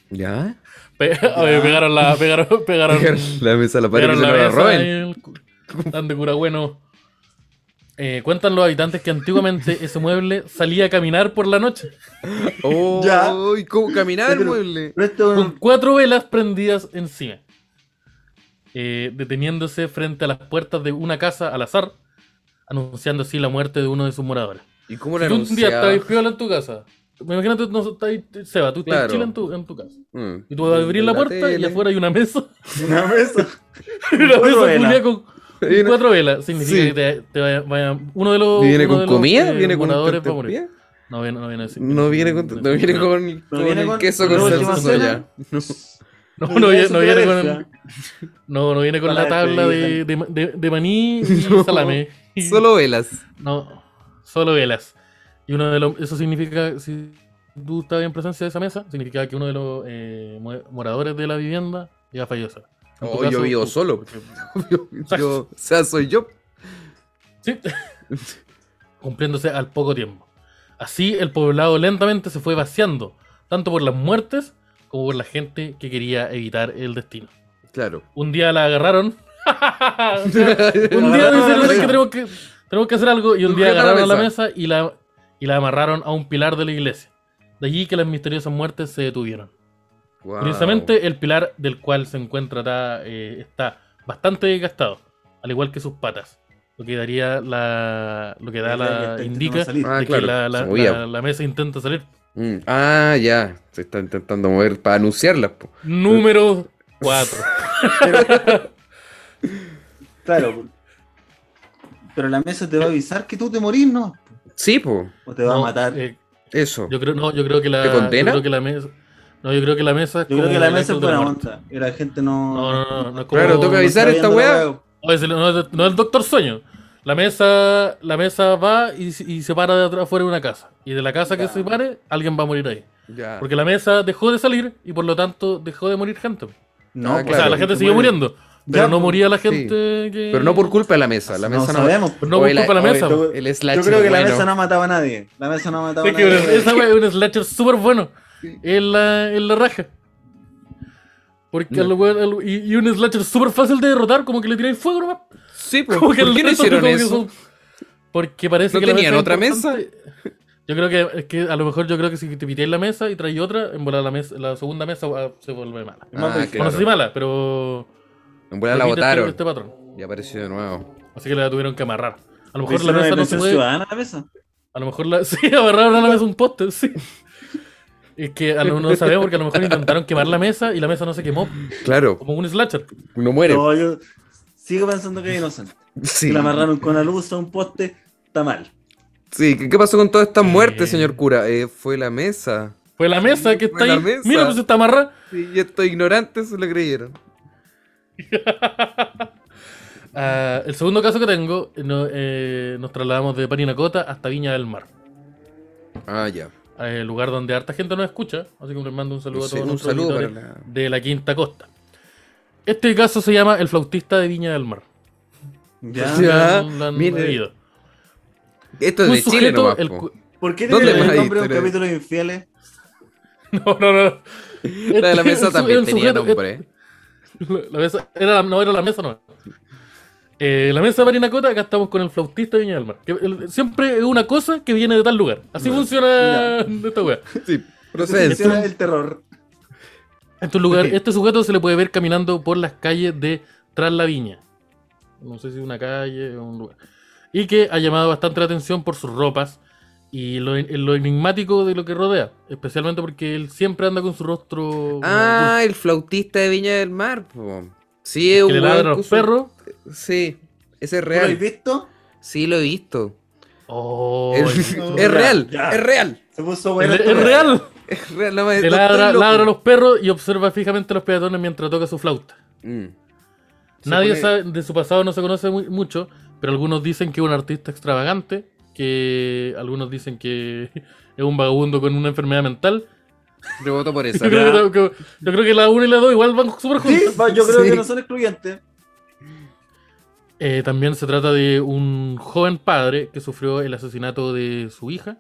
¿Ya? Pe- Oye, pegaron la. Pegaron, pegaron, la mesa a la pared se la no la mesa roben. y el de cura bueno. Eh, cuentan los habitantes que antiguamente ese mueble salía a caminar por la noche Oh, Ya. ¿y cómo caminaba el mueble? Esto con cuatro velas prendidas encima, eh, deteniéndose frente a las puertas de una casa al azar, anunciando así la muerte de uno de sus moradores. ¿Y cómo Si la tú un día estás piola en tu casa, me imagino que no estás ahí, Seba, tú estás Claro. en Chile en tu, en tu casa. Mm. Y tú vas a abrir la, La puerta y tele. afuera hay una mesa. una mesa. una mesa con, cuatro velas. Significa Sí. que te, te vaya, vaya- uno de los. ¿Y ¿Viene con comida? eh, ¿Viene con tortilla? No viene, no viene así. No viene con, no viene con, con viene el con- queso con salsa soya. No. No, no, viene, no viene con. No, no viene con Para la tabla de, de, de- de maní y No, salame. Solo velas. No, solo velas. Y uno de los. Eso significa. Si tú estabas en presencia de esa mesa, significa que uno de los eh, mo- moradores de la vivienda ya falleció. Oh, yo vivo tú. solo. Yo, yo- o sea, soy yo. Sí. Cumpliéndose al poco tiempo. Así el poblado lentamente se fue vaciando, tanto por las muertes como por la gente que quería evitar el destino. Claro. Un día la agarraron. un día dijeron "¿Sabes qué? tenemos que, tenemos que hacer algo. Y un día la agarraron la mesa. mesa y la, y la amarraron a un pilar de la iglesia. De allí que las misteriosas muertes se detuvieron. Wow. Curiosamente, el pilar del cual se encuentra está, eh, está bastante desgastado, al igual que sus patas. Lo que daría la. Lo que da la. indica. Ah, claro, que la, mesa intenta salir. Mm. Ah, ya. Se está intentando mover para anunciarlas. po. Número 4. Claro. Pero la mesa te va a avisar que tú te morís, ¿no? Sí, po. O te va a matar. Eso. yo creo, no, yo creo que la. ¿Te condena? Yo creo que la mesa. No, yo creo que la mesa es Yo creo que la mesa es buena onda. Y la gente no. No, no, no, no es como. Claro, toca no avisar está esta weá. No es, el, no, es- no es el Doctor Sueño. La mesa, la mesa va y, y se para de atrás afuera de una casa. Y de la casa que se pare, alguien va a morir ahí. Ya. Porque la mesa dejó de salir y por lo tanto dejó de morir gente. No, Ah, O pues, sea, Claro, la gente te siguió muere. muriendo. Pero Ya, no pues, moría la sí. gente que. Pero no por culpa de la mesa. La No mesa no. sabemos. No Oye, por culpa de la mesa. yo- El Yo slasher creo que la mesa no mataba a nadie. La mesa no mataba a Es que nadie. esa wea es un slasher súper bueno. Es la, es la raja. Porque No. al al- y, y un slasher súper fácil de derrotar, como que le tiráis fuego nomás. Sí. Como que ¿Por qué no hicieron eso? son- Porque parece ¿No que la tenían mesa otra importante- Yo creo que, es que a lo mejor yo creo que si te pitéis la mesa y traes otra, en volar la, mesa, la segunda mesa ah, se vuelve mala. Ah. Bueno, no sé si claro. mala, pero. En buena la este- botaron Este, patrón. y apareció de nuevo. Así que la tuvieron que amarrar. A lo ¿Le mejor la mesa no se puede. ciudadana a la mesa? A lo mejor la. Sí, amarraron a la mesa un poste, sí. Es que a lo, no sabemos porque a lo mejor intentaron quemar la mesa y la mesa no se quemó. Claro, Como un slasher. no muere. No, yo sigo pensando que es inocente. Sí. Si la amarraron con la luz a un poste, está mal. Sí, ¿qué, qué pasó con todas estas muertes, Eh. señor cura? Eh, fue la mesa. Fue la mesa que Fue está la ahí. mesa. Mira, pues está amarrada. Sí, y estos ignorantes se lo creyeron. Ah, el segundo caso que tengo, no, eh, nos trasladamos de Parinacota hasta Viña del Mar. Ah, ya. El lugar donde harta gente nos escucha. Así que les mando un saludo Sí, a todos un nuestros saludo la- de la Quinta Costa. Este caso se llama El flautista de Viña del Mar. Ya. Ya, Lo han mire. leído. Esto es Un de Chile sujeto, nomás, el ¿Por qué ¿Dónde tiene el nombre de un capítulo de infieles? No, no, no. La de la mesa también tenía sujeto- nombre. La, la mesa, era la- no era la mesa, no. Eh, la mesa de Parinacota, acá estamos con el flautista de Viña del Mar. Que el- siempre es una cosa que viene de tal lugar. Así funciona esta wea. Sí, procede. Funciona el terror. En este lugar, este sujeto se le puede ver caminando por las calles de Tras la Viña. No sé si una calle o un lugar. Y que ha llamado bastante la atención por sus ropas y lo, lo enigmático de lo que rodea. Especialmente porque él siempre anda con su rostro. Ah, el flautista de Viña del Mar, po. Sí, es dulce, que le un ladra a los perros. Sí, ese es ¿Tú lo has real. visto? Sí, lo he visto. Oh, es, no, es ya, real, ya. es real. Se puso es, bueno. es esto, real. Es real, no me no ladra, a los perros y observa fijamente a los peatones mientras toca su flauta. Mm. Nadie pone- sabe, de su pasado no se conoce muy- mucho, pero algunos dicen que es un artista extravagante, que algunos dicen que es un vagabundo con una enfermedad mental. Yo voto por esa. Yo creo, que, que- yo creo que la 1 y la 2 igual van súper Sí, juntas. yo creo Sí. que no son excluyentes. Eh, también se trata de un joven padre que sufrió el asesinato de su hija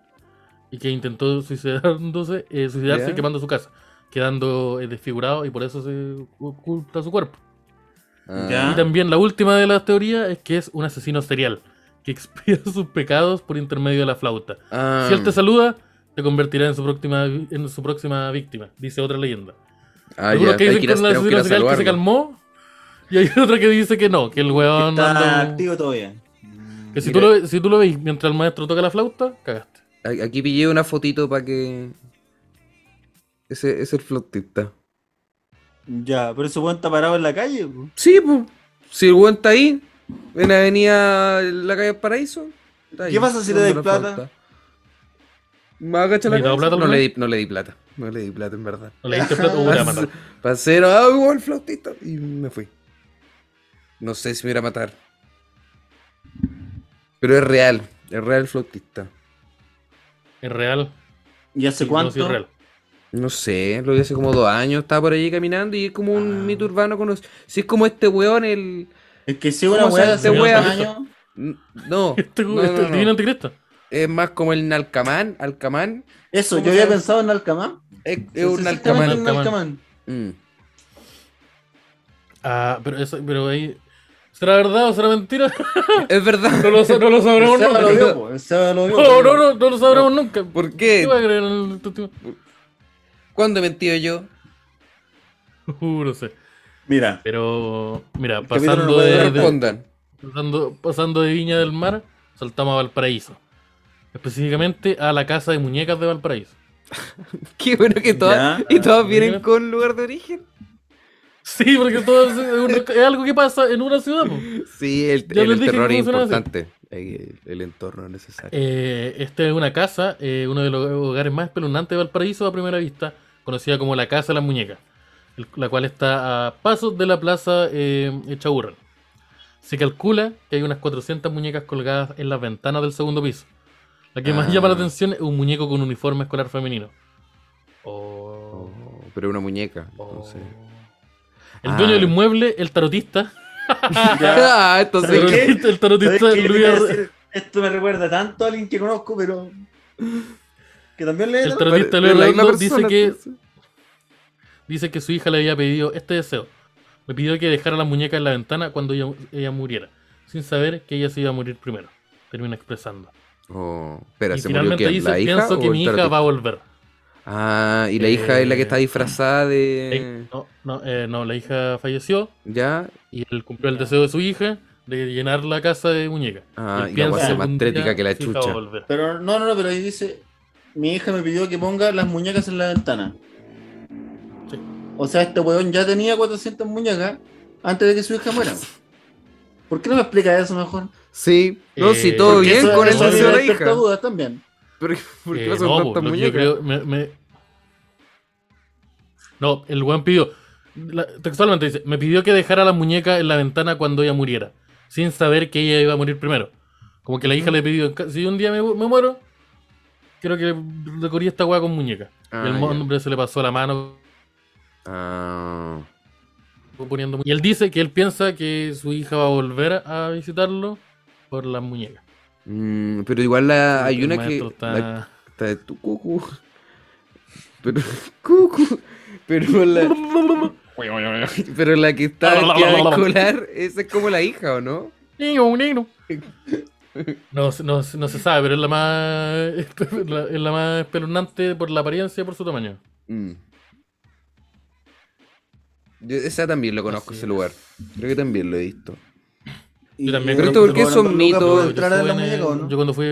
y que intentó suicidándose, eh, suicidarse quemando su casa, quedando eh, desfigurado y por eso se oculta su cuerpo. Ah. Y también la última de las teorías es que es un asesino serial que expía sus pecados por intermedio de la flauta. Ah. Si él te saluda, te convertirá en su próxima, en su próxima víctima, dice otra leyenda. Ah, Algunos ya, que dicen que que un que asesino serial que se calmó y hay otra que dice que no, que el weón Está anda... activo todavía. Que si Mira. tú, lo, si tú lo veis mientras el maestro toca la flauta, cagaste. Aquí pillé una fotito para que. Ese es el flautista. Ya, pero ese weón está parado en la calle. po. Sí, pues. Si el weón está ahí, en la avenida La Calle Paraíso. está ahí, ¿Qué pasa si le dais la plata? flauta. ¿Me va a agachar la plata no, le di, no le di plata. No le di plata, en verdad. No le diste plata, uh, te va a matar. Pasero, ah, el flautista. Y me fui. No sé si me iba a matar. Pero es real. Es real el flautista. Es real. ¿Y hace Sí, no, cuánto? sí es real. No sé, lo vi hace como dos años. Estaba por allí caminando y es como un Ah. mito urbano. Cono... Si es como este weón, el. Es que si una ¿Cómo se weá de hace este años. No, Este, no, este no, no. divino anticristo. es más como el Nalcamán. Alcamán. Eso, ¿Cómo yo había pensado en Alcamán. Es, es un Nalcamán. sí, un Alcamán. Mm. Ah, pero eso, pero ahí. ¿Será verdad o será mentira? Es verdad. No lo, sa- no lo sabremos El Seba lo nunca. vio, lo vio. No, no, no, no lo sabremos nunca. ¿Por ¿Qué qué? voy a creer en el testimonio? ¿Cuándo he mentido yo? Uh, no sé. Mira, Pero, mira, no pasando de, pasando, pasando de Viña del Mar, saltamos a Valparaíso. Específicamente a la casa de muñecas de Valparaíso. Qué bueno que todas, Ya. y todas vienen con lugar de origen. Sí, porque todo es, es algo que pasa en una ciudad. Sí, el, terror es importante. El, el entorno es necesario. Eh, esta es una casa, eh, uno de los hogares más espeluznantes de Valparaíso a primera vista, conocida como la Casa de las Muñecas, la cual está a pasos de la plaza eh, Echaurren. Se calcula que hay unas 400 muñecas colgadas en las ventanas del segundo piso. La que más Ah. llama la atención es un muñeco con uniforme escolar femenino. Oh. Oh, pero una muñeca. Oh. entonces. El Ah. dueño del inmueble, el tarotista. Ya. ah, entonces. El tarotista Luis Esto me recuerda tanto a alguien que conozco, pero. Que también lee. El tarot. tarotista Luis Arredondo dice que. Dice que su hija le había pedido este deseo. Le pidió que dejara la muñeca en la ventana cuando ella, ella muriera, sin saber que ella se iba a morir primero. Termina expresando. Oh, espera, y ¿se finalmente dice, ¿La hija pienso que mi hija va a volver. Ah, y la hija es la que está Eh, disfrazada de... Eh, No, no, eh, no, la hija falleció ¿Ya? y él cumplió el deseo de su hija de llenar la casa de muñecas. Ah, Él y la más trética día que la chucha. Pero no, no, no, pero ahí dice, mi hija me pidió que ponga las muñecas en la ventana. Sí. O sea, este weón ya tenía 400 muñecas antes de que su hija muera. ¿Por qué no me explica eso mejor? Sí, no, Eh, sí, todo Porque bien eso- con eso me de la hija. dudas también. ¿Por qué, por qué Eh, pasan no, lo que yo creo, me- me- No, el weón pidió. la- textualmente dice: Me pidió que dejara las muñecas en la ventana cuando ella muriera. Sin saber que ella iba a morir primero. Como que la hija le pidió: Si un día me, me muero, quiero que decorí esta weá con muñecas. Ah, y el ya. hombre se le pasó la mano Ah, poniendo Y él dice que él piensa que su hija va a volver a visitarlo por las muñecas. Mm, pero igual la, hay una que... está- la- está de tu cucu. Pero... Cucu. Pero la... Pero la que está a escolar, esa es como la hija, ¿o no? Niño, niño. No, se- no, no se sabe, pero es la más la- es la más espeluznante por la apariencia y por su tamaño. Mm. Yo esa también lo conozco, Así ese es. lugar. Creo que también lo he visto. Y- también Pero creo esto que porque ¿te son mitos. Yo entrar a estuve la en el- muñeca o no? Yo cuando fui.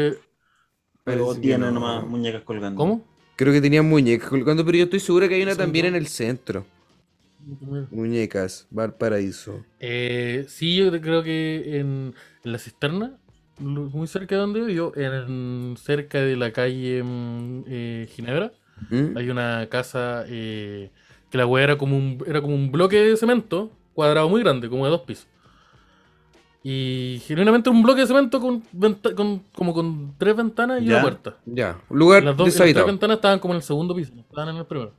Pero tiene no. nomás muñecas colgando. ¿Cómo? Creo que tenían muñecas colgando, pero yo estoy segura que hay una también en el centro. Muñecas, Valparaíso. Eh, sí, yo creo que en, en la cisterna, muy cerca de donde vivo, yo, en, cerca de la calle mm, eh, Ginebra, ¿Mm? hay una casa eh, que la weá era como un era como un bloque de cemento cuadrado muy grande, como de dos pisos. Y genuinamente un bloque de cemento con, venta- con como con tres ventanas y Ya. una puerta. Ya, un lugar Las, dos, las tres deshabitado. ventanas estaban como en el segundo piso, no estaban en el primero.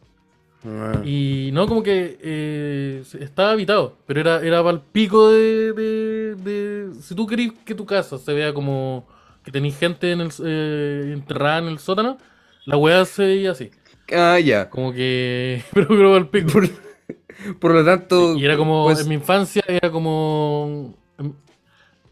Ah. Y no, como que eh, estaba habitado, pero era, era para el pico de, de, de- Si tú querís que tu casa se vea como que tenéis gente en el, eh, enterrada en el sótano, la weá se veía así. Ah, ya. Como que. Pero, pero al pico. Por, por lo tanto. Y era como. pues, En mi infancia era como.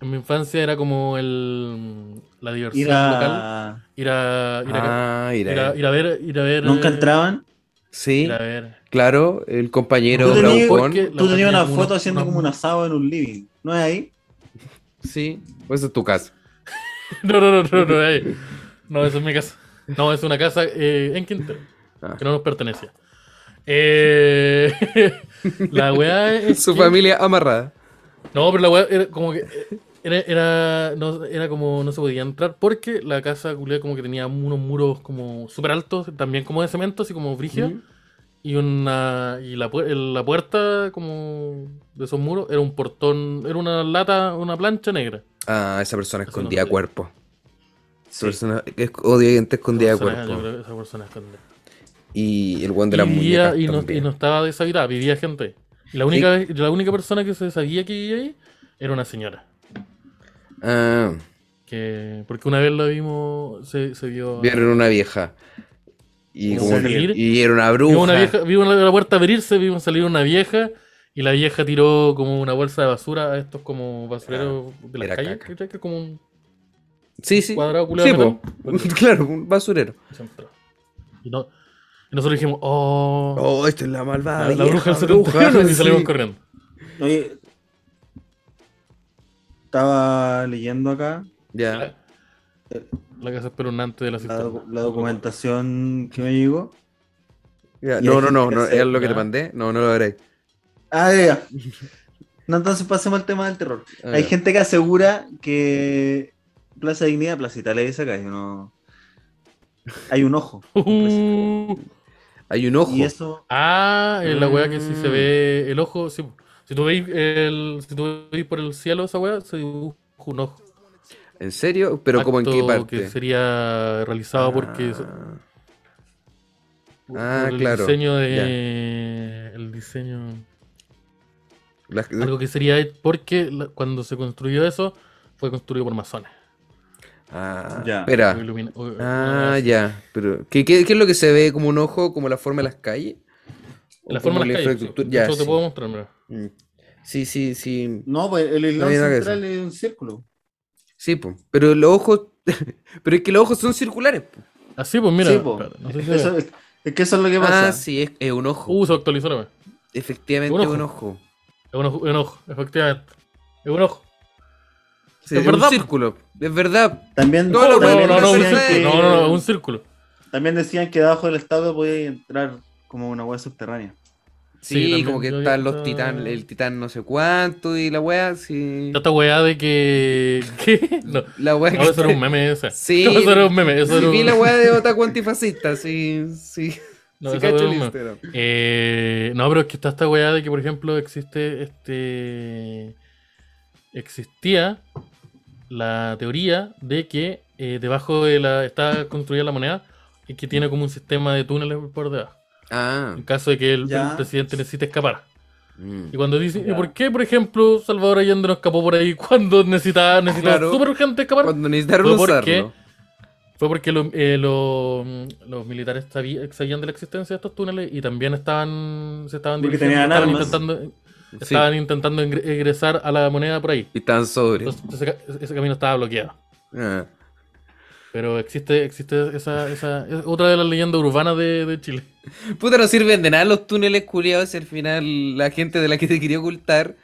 En, mi infancia era como el. La diversión Ir local. a... Ir a. Ir a, Ah, ir mira. a, ir a ver. Ir a ver. Nunca eh, entraban. Sí, Ir a ver. claro, el compañero Tú tenías- Tú tenías una foto una- haciendo una- como un asado en un living. ¿No es ahí? Sí, pues esa es tu casa. No, no, no, no, no, eh. no, eso es mi casa. No, es una casa eh, en Quintero, Ah. que no nos pertenece. Eh, la weá es Su que- familia amarrada. No, pero la weá era como que. Era, era, no, era como no se podía entrar porque la casa culia como que tenía unos muros como súper altos, también como de cemento, así como brígidos. Mm. Y una y la, la puerta como de esos muros era un portón, era una lata, una plancha negra. Ah, esa persona Eso escondía no cuerpo. Esa persona es gente escondida de Esa persona- yo cuerpo. creo que esa persona escondía. Y el guan de vivía, muñecas y, no, y no estaba deshabitada, vivía gente. Y la única, la única persona que se sabía que vivía ahí era una señora. Ah, Que, porque una vez la vimos, se, se vio. vieron una vieja. Y, Como como salir. que- y era una bruja. Vimos una vieja, vimos la, puerta abrirse, vimos salir una vieja. Y la vieja tiró como una bolsa de basura a estos como basureros de las era calles. Que es como un Sí, sí. cuadrado culiado Sí, de po. metal. claro, un basurero. Y, no, y nosotros dijimos, oh, Oh, esto es la malvada. la, la bruja del 71 y sí. salimos corriendo. Oye, estaba leyendo acá Ya. La casa espeluznante de la la, la documentación que me llegó. Y No, no, no, no, es lo que te mandé. No, no lo haré. Ah, ya, ya. No, entonces pasemos al tema del terror. Ah, Hay gente que asegura que Plaza Dignidad, Plaza Italia dice acá, yo no... Hay un ojo. Uh, Hay un ojo. Y eso, ah, es la weá que si se Mm. ve el ojo. sí. Si tú veis el, si tú veis por el cielo esa weá, se dibuja un ojo. ¿En serio? ¿Pero como en qué Acto parte? Que sería realizado porque Ah. Ah, el claro, diseño de el diseño Las- algo que sería porque cuando se construyó eso fue construido por masones. Ah, Ya. Espera. ilumina- o- Ah, ya. Pero, ¿qué, qué, qué es lo que se ve como un ojo? ¿Como la forma de las calles? ¿O La forma de sí. infraestructura? Ya, hecho, te sí. puedo mostrar, mira. Mm. Sí, sí, sí. no, pues el que central es un círculo. Sí, pues. Pero los ojos Pero es que los ojos son circulares. po. Así, pues mira. Sí, po. espérate, no sé si Eso- ve. es, es que eso es lo que pasa. Ah, sí, es, es un ojo. Uh, se actualizó la. Efectivamente, un es ojo. un ojo. Es un ojo, es un ojo, efectivamente. Es un ojo. Sí, Es es verdad. un círculo. Es verdad. También, No, No, también no, no, No, un círculo. También decían que debajo del estadio podía entrar como una hueá subterránea. Sí, Sí, también como que están los titán, el titán no sé cuánto y la wea, sí. Esta weá de que. ¿Qué? No, La no, que eso era un meme ese. Sí. No, eso era un meme. Eso Sí, era un... vi la wea de otaku antifascista, sí, sí. No, sí esa cacho weá. Eh, no, pero es que está esta weá de que, por ejemplo, existe este. Existía la teoría de que eh, debajo de la. está construida la moneda y que tiene como un sistema de túneles por debajo. Ah. En caso de que el, presidente necesite escapar. mm. Y cuando dicen, ¿y por qué, por ejemplo, Salvador Allende no escapó por ahí cuando necesitaba, necesitaba Claro. súper urgente escapar? Cuando necesitaron Fue porque- usarlo. Fue porque lo- eh, lo- los militares sabían de la existencia de estos túneles y también estaban se estaban Porque dirigiendo, tenían estaban armas. intentando Sí. estaban intentando ingre- ingresar a la moneda por ahí. Y tan sobre. Entonces ese, ese camino estaba bloqueado. Ah. Pero existe existe esa, esa es otra de las leyendas urbanas de, de Chile. Puta, no sirven de nada los túneles culiados si al final la gente de la que te quería ocultar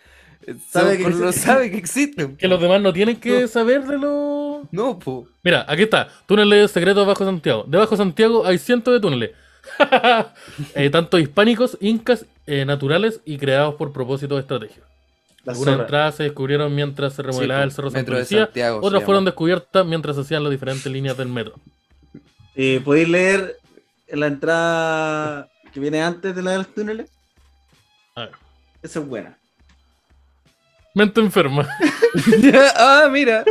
eh, Sabe que no existen. sabe que existen. Que los demás no tienen que No. saber de lo No, po. Mira, aquí está. Túneles secretos bajo Santiago. Debajo de Santiago hay cientos de túneles. Eh, tanto hispánicos, incas, eh, naturales y creados por propósitos estratégicos. La Algunas entradas se descubrieron mientras se remodelaba el Cerro. Santiago se Otras fueron descubiertas mientras se hacían las diferentes líneas del metro. Eh, ¿Podéis leer la entrada que viene antes de la de los túneles? A ver. Esa es buena. Mente enferma. ah, mira.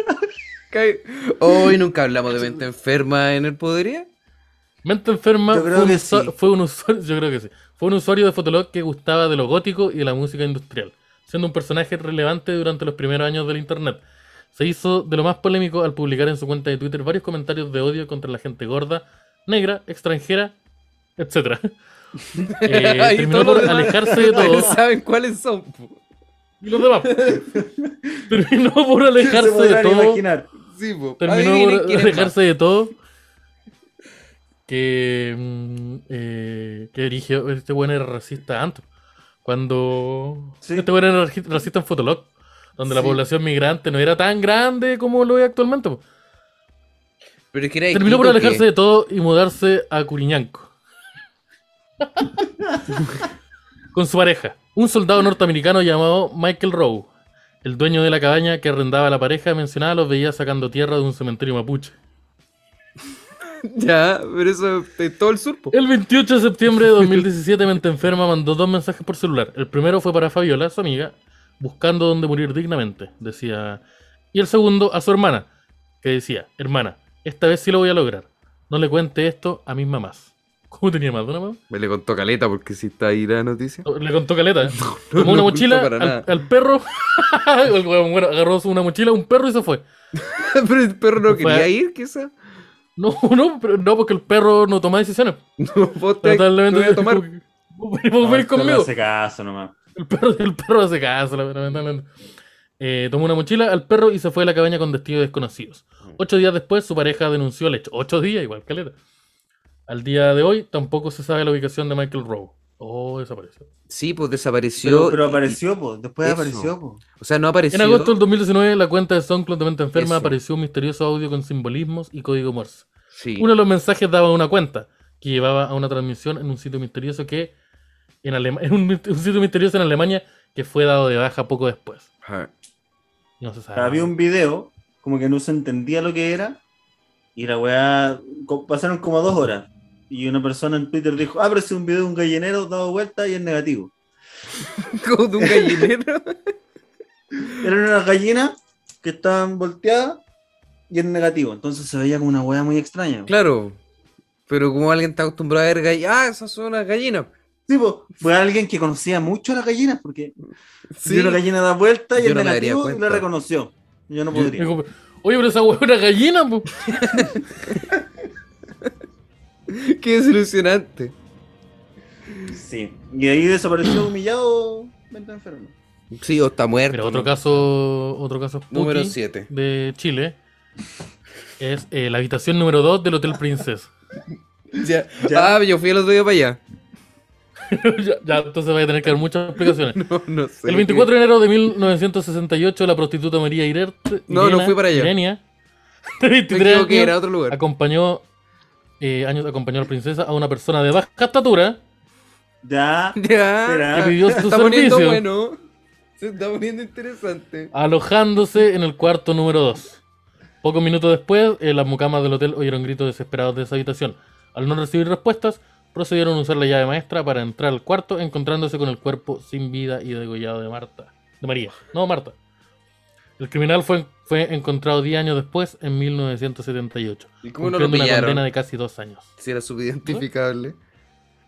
Hoy nunca hablamos de mente enferma en el Podería. Mente enferma Yo creo fue, un que sí. fue un usuario, yo creo que sí. Fue un usuario de Fotolog que gustaba de lo gótico y de la música industrial, siendo un personaje relevante durante los primeros años del internet. Se hizo de lo más polémico al publicar en su cuenta de Twitter varios comentarios de odio contra la gente gorda, negra, extranjera, etc. Eh, terminó todos por alejarse de todo. saben cuáles son. Y los demás. terminó por Se alejarse de todo. Sí. Terminó por alejarse de todo. Que. mm, eh, que dirigió. Este weón era racista antes. Cuando. Sí. Este era raci- racista en Fotolog. Donde la población migrante no era tan grande como lo es actualmente. po. Pero es que era Terminó por alejarse de todo y mudarse a Curiñanco. Con su pareja. Un soldado norteamericano llamado Michael Rowe. El dueño de la cabaña que arrendaba a la pareja mencionada los veía sacando tierra de un cementerio mapuche. Ya, pero eso es todo el sur, po. El 28 de septiembre de 2017, Mente Enferma mandó dos mensajes por celular. El primero fue para Fabiola, su amiga, buscando dónde morir dignamente, decía. Y el segundo a su hermana, que decía, hermana, esta vez sí lo voy a lograr. No le cuente esto a mis mamás. ¿Cómo tenía más de una mamá? Me le contó Caleta porque si está ahí la noticia. No, Le contó caleta. ¿eh? no Tomó una mochila al, al perro. bueno, agarró una mochila, un perro y se fue. pero el perro no Fue- quería ir, quizá. No, no, pero no, porque el perro no toma decisiones. No, vos te Lamentablemente, voy a tomar. que, Vos vos venís No, no conmigo. hace caso nomás. El perro, el perro hace caso, lamentablemente. Eh, tomó una mochila al perro y se fue a la cabaña con destinos desconocidos. Ocho días después, su pareja denunció el hecho. Ocho días, igual caleta. Al día de hoy, tampoco se sabe la ubicación de Michael Rowe. Oh, desapareció. Sí, pues desapareció. Pero, pero y- apareció, pues. Después Eso. apareció, pues. O sea, no apareció. En agosto del 2019, la cuenta de SoundCloud de Mente Enferma Eso. apareció un misterioso audio con simbolismos y código Morse. Sí. Uno de los mensajes daba una cuenta que llevaba a una transmisión en un sitio misterioso que. En, Alema- en un, un sitio misterioso en Alemania que fue dado de baja poco después. Ajá. No se sabe. Había un video, como que no se entendía lo que era. Y la weá. Pasaron como dos horas. Y una persona en Twitter dijo: Ah, pero es un video de un gallinero dado vuelta y es negativo. Como de un gallinero. Eran unas gallinas que estaban volteadas y es negativo. Entonces se veía como una weá muy extraña. claro. Pero como alguien está acostumbrado a ver gallinas. Ah, esas son unas gallinas. Sí, po, fue alguien que conocía mucho a las gallinas porque Sí. una gallina da vuelta y Yo es no negativo la reconoció. Yo no podría. Oye, pero esa hueá es una gallina, po". Qué desilusionante. Sí. Y ahí desapareció humillado Venta Enfermo. Sí, o está muerto. Mira, otro ¿no? caso, otro caso Número 7. de Chile. Es eh, la habitación número 2 del Hotel Princess. Ya. Ya. Ah, yo fui el otro día para allá. ya, ya, entonces voy a tener que dar muchas explicaciones. No, no sé. El 24 de enero de 1968, la prostituta María Irerte, No, no fui para allá. Irenia, de Me 23 equivoqué, años, era otro lugar. acompañó, eh, años acompañó a la princesa a una persona de baja estatura Ya. Ya. Que pidió su está servicio, bueno. Se está poniendo interesante. alojándose en el cuarto número 2. Pocos minutos después, eh, las mucamas del hotel oyeron gritos desesperados de esa habitación. Al no recibir respuestas, procedieron a usar la llave maestra para entrar al cuarto, encontrándose con el cuerpo sin vida y degollado de Marta. De María. No, Marta. El criminal fue, fue encontrado 10 años después, en 1978. ¿Y cómo no lo cumpliendo una pillaron? condena de casi dos años. Si era subidentificable.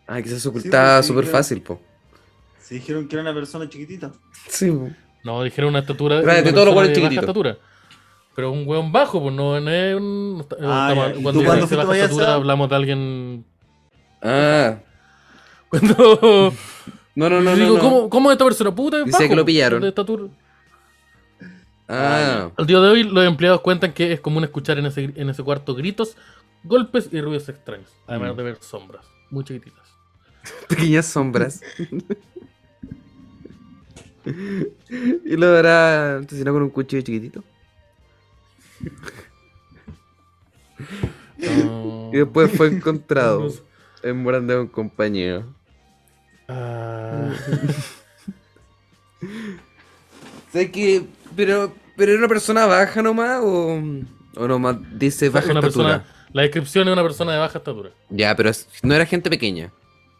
Ah, que se ocultaba sí, súper fácil, po. Se dijeron que era una persona chiquitita. Sí, po. No, dijeron una estatura una todos los de baja chiquititos. estatura. Pero un hueón bajo, pues no, no es un. Ah. ¿Y cuando tú baja estatura hablamos de alguien. Ah. Cuando. No, no, no, digo, no. ¿cómo, ¿cómo es esta persona? Puta, es Dice bajo, que lo pillaron. de estatura. Ah. Al día de hoy, los empleados cuentan que es común escuchar en ese, en ese cuarto gritos, golpes y ruidos extraños, además Mm. de ver sombras muy chiquititas. Pequeñas sombras. y lo habrá asesinado con un cuchillo chiquitito. No. Y después fue encontrado sé. en morando con compañía. Ah, ¿Sabes qué? Pero, pero era una persona baja nomás o, o nomás dice baja una estatura. persona, la descripción es una persona de baja estatura. Ya, pero es- no era gente pequeña.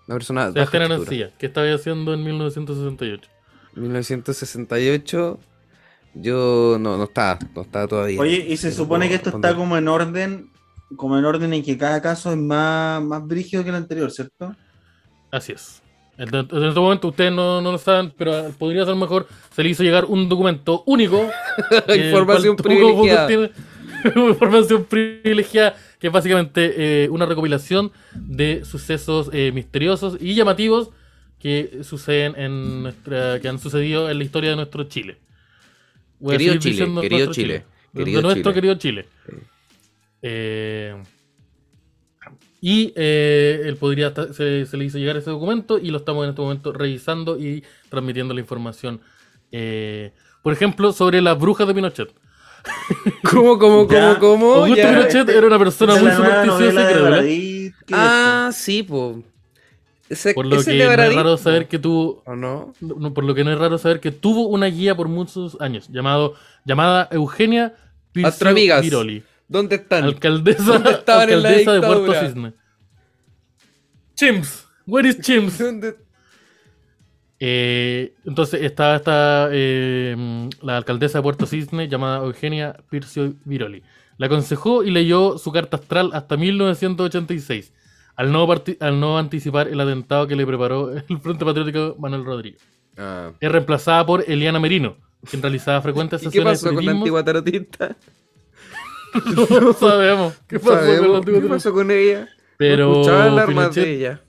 Una persona de baja estatura. Arancilla, que estaba haciendo en 1968. 1968. Yo no, no estaba, no estaba todavía. Oye, y se supone que esto está como en orden, como en orden en que cada caso es más, más brígido que el anterior, ¿cierto? Así es. En, este momento ustedes no, no lo saben, pero podría ser mejor. Se le hizo llegar un documento único. Información privilegiada. tiene- información privilegiada, que es básicamente eh, una recopilación de sucesos eh, misteriosos y llamativos que suceden en nuestra, que han sucedido en la historia de nuestro Chile. Querido Chile, querido Chile, querido de nuestro Chile. querido Chile. Eh, y eh, él podría se, se le hizo llegar ese documento y lo estamos en este momento revisando y transmitiendo la información. eh, por ejemplo, sobre las brujas de Pinochet. ¿Cómo, cómo, Ya. cómo, cómo? Augusto Ya. Pinochet era una persona muy supersticiosa novela y de crédula. Baradit, ¿qué es Ah, sí, po. Ese, Por lo ese que no es raro saber que tuvo. ¿O no? no, por lo que no es raro saber que tuvo una guía por muchos años, llamado, llamada Eugenia Pircio. Viroli, ¿Dónde están? alcaldesa, ¿Dónde estaban en la alcaldesa de Puerto? Cisne. Chimps, where is Chimps? ¿Dónde- Eh, entonces estaba esta, eh, la alcaldesa de Puerto Cisne llamada Eugenia Pircio Viroli. La aconsejó y leyó su carta astral hasta 1986, al no, al no anticipar el atentado que le preparó el Frente Patriótico Manuel Rodríguez. Ah. Es reemplazada por Eliana Merino, quien realizaba frecuentes ¿Y qué sesiones pasó de con la antigua tarotista? No sabemos qué pasó con la ¿Sabemos antigua ¿Qué pasó con ella? Pero No escuchaba alarmas Pinochet, de ella.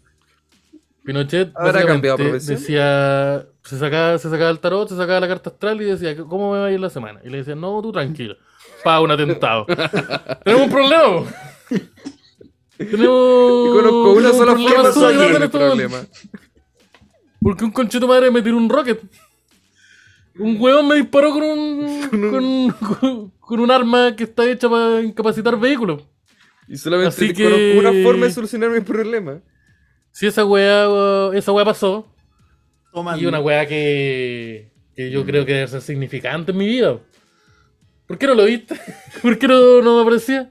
Pinochet ¿Habrá básicamente cambiado decía, se sacaba, se sacaba el tarot, se sacaba la carta astral y decía, ¿cómo me va a ir la semana? Y le decía, no, tú tranquilo, para un atentado. Tenemos un problema. Tenemos, Y conozco una sola forma de este problema. Porque un conchito madre me tiró un rocket. Un huevón me disparó con un, con, con- con un arma que está hecha para incapacitar vehículos. Y solamente Así que- una forma de solucionar mi problema. Si esa weá, esa weá pasó, Toma, y una weá que, que yo creo que debe ser significante en mi vida. ¿Por qué no lo viste? ¿Por qué no, no me aparecía?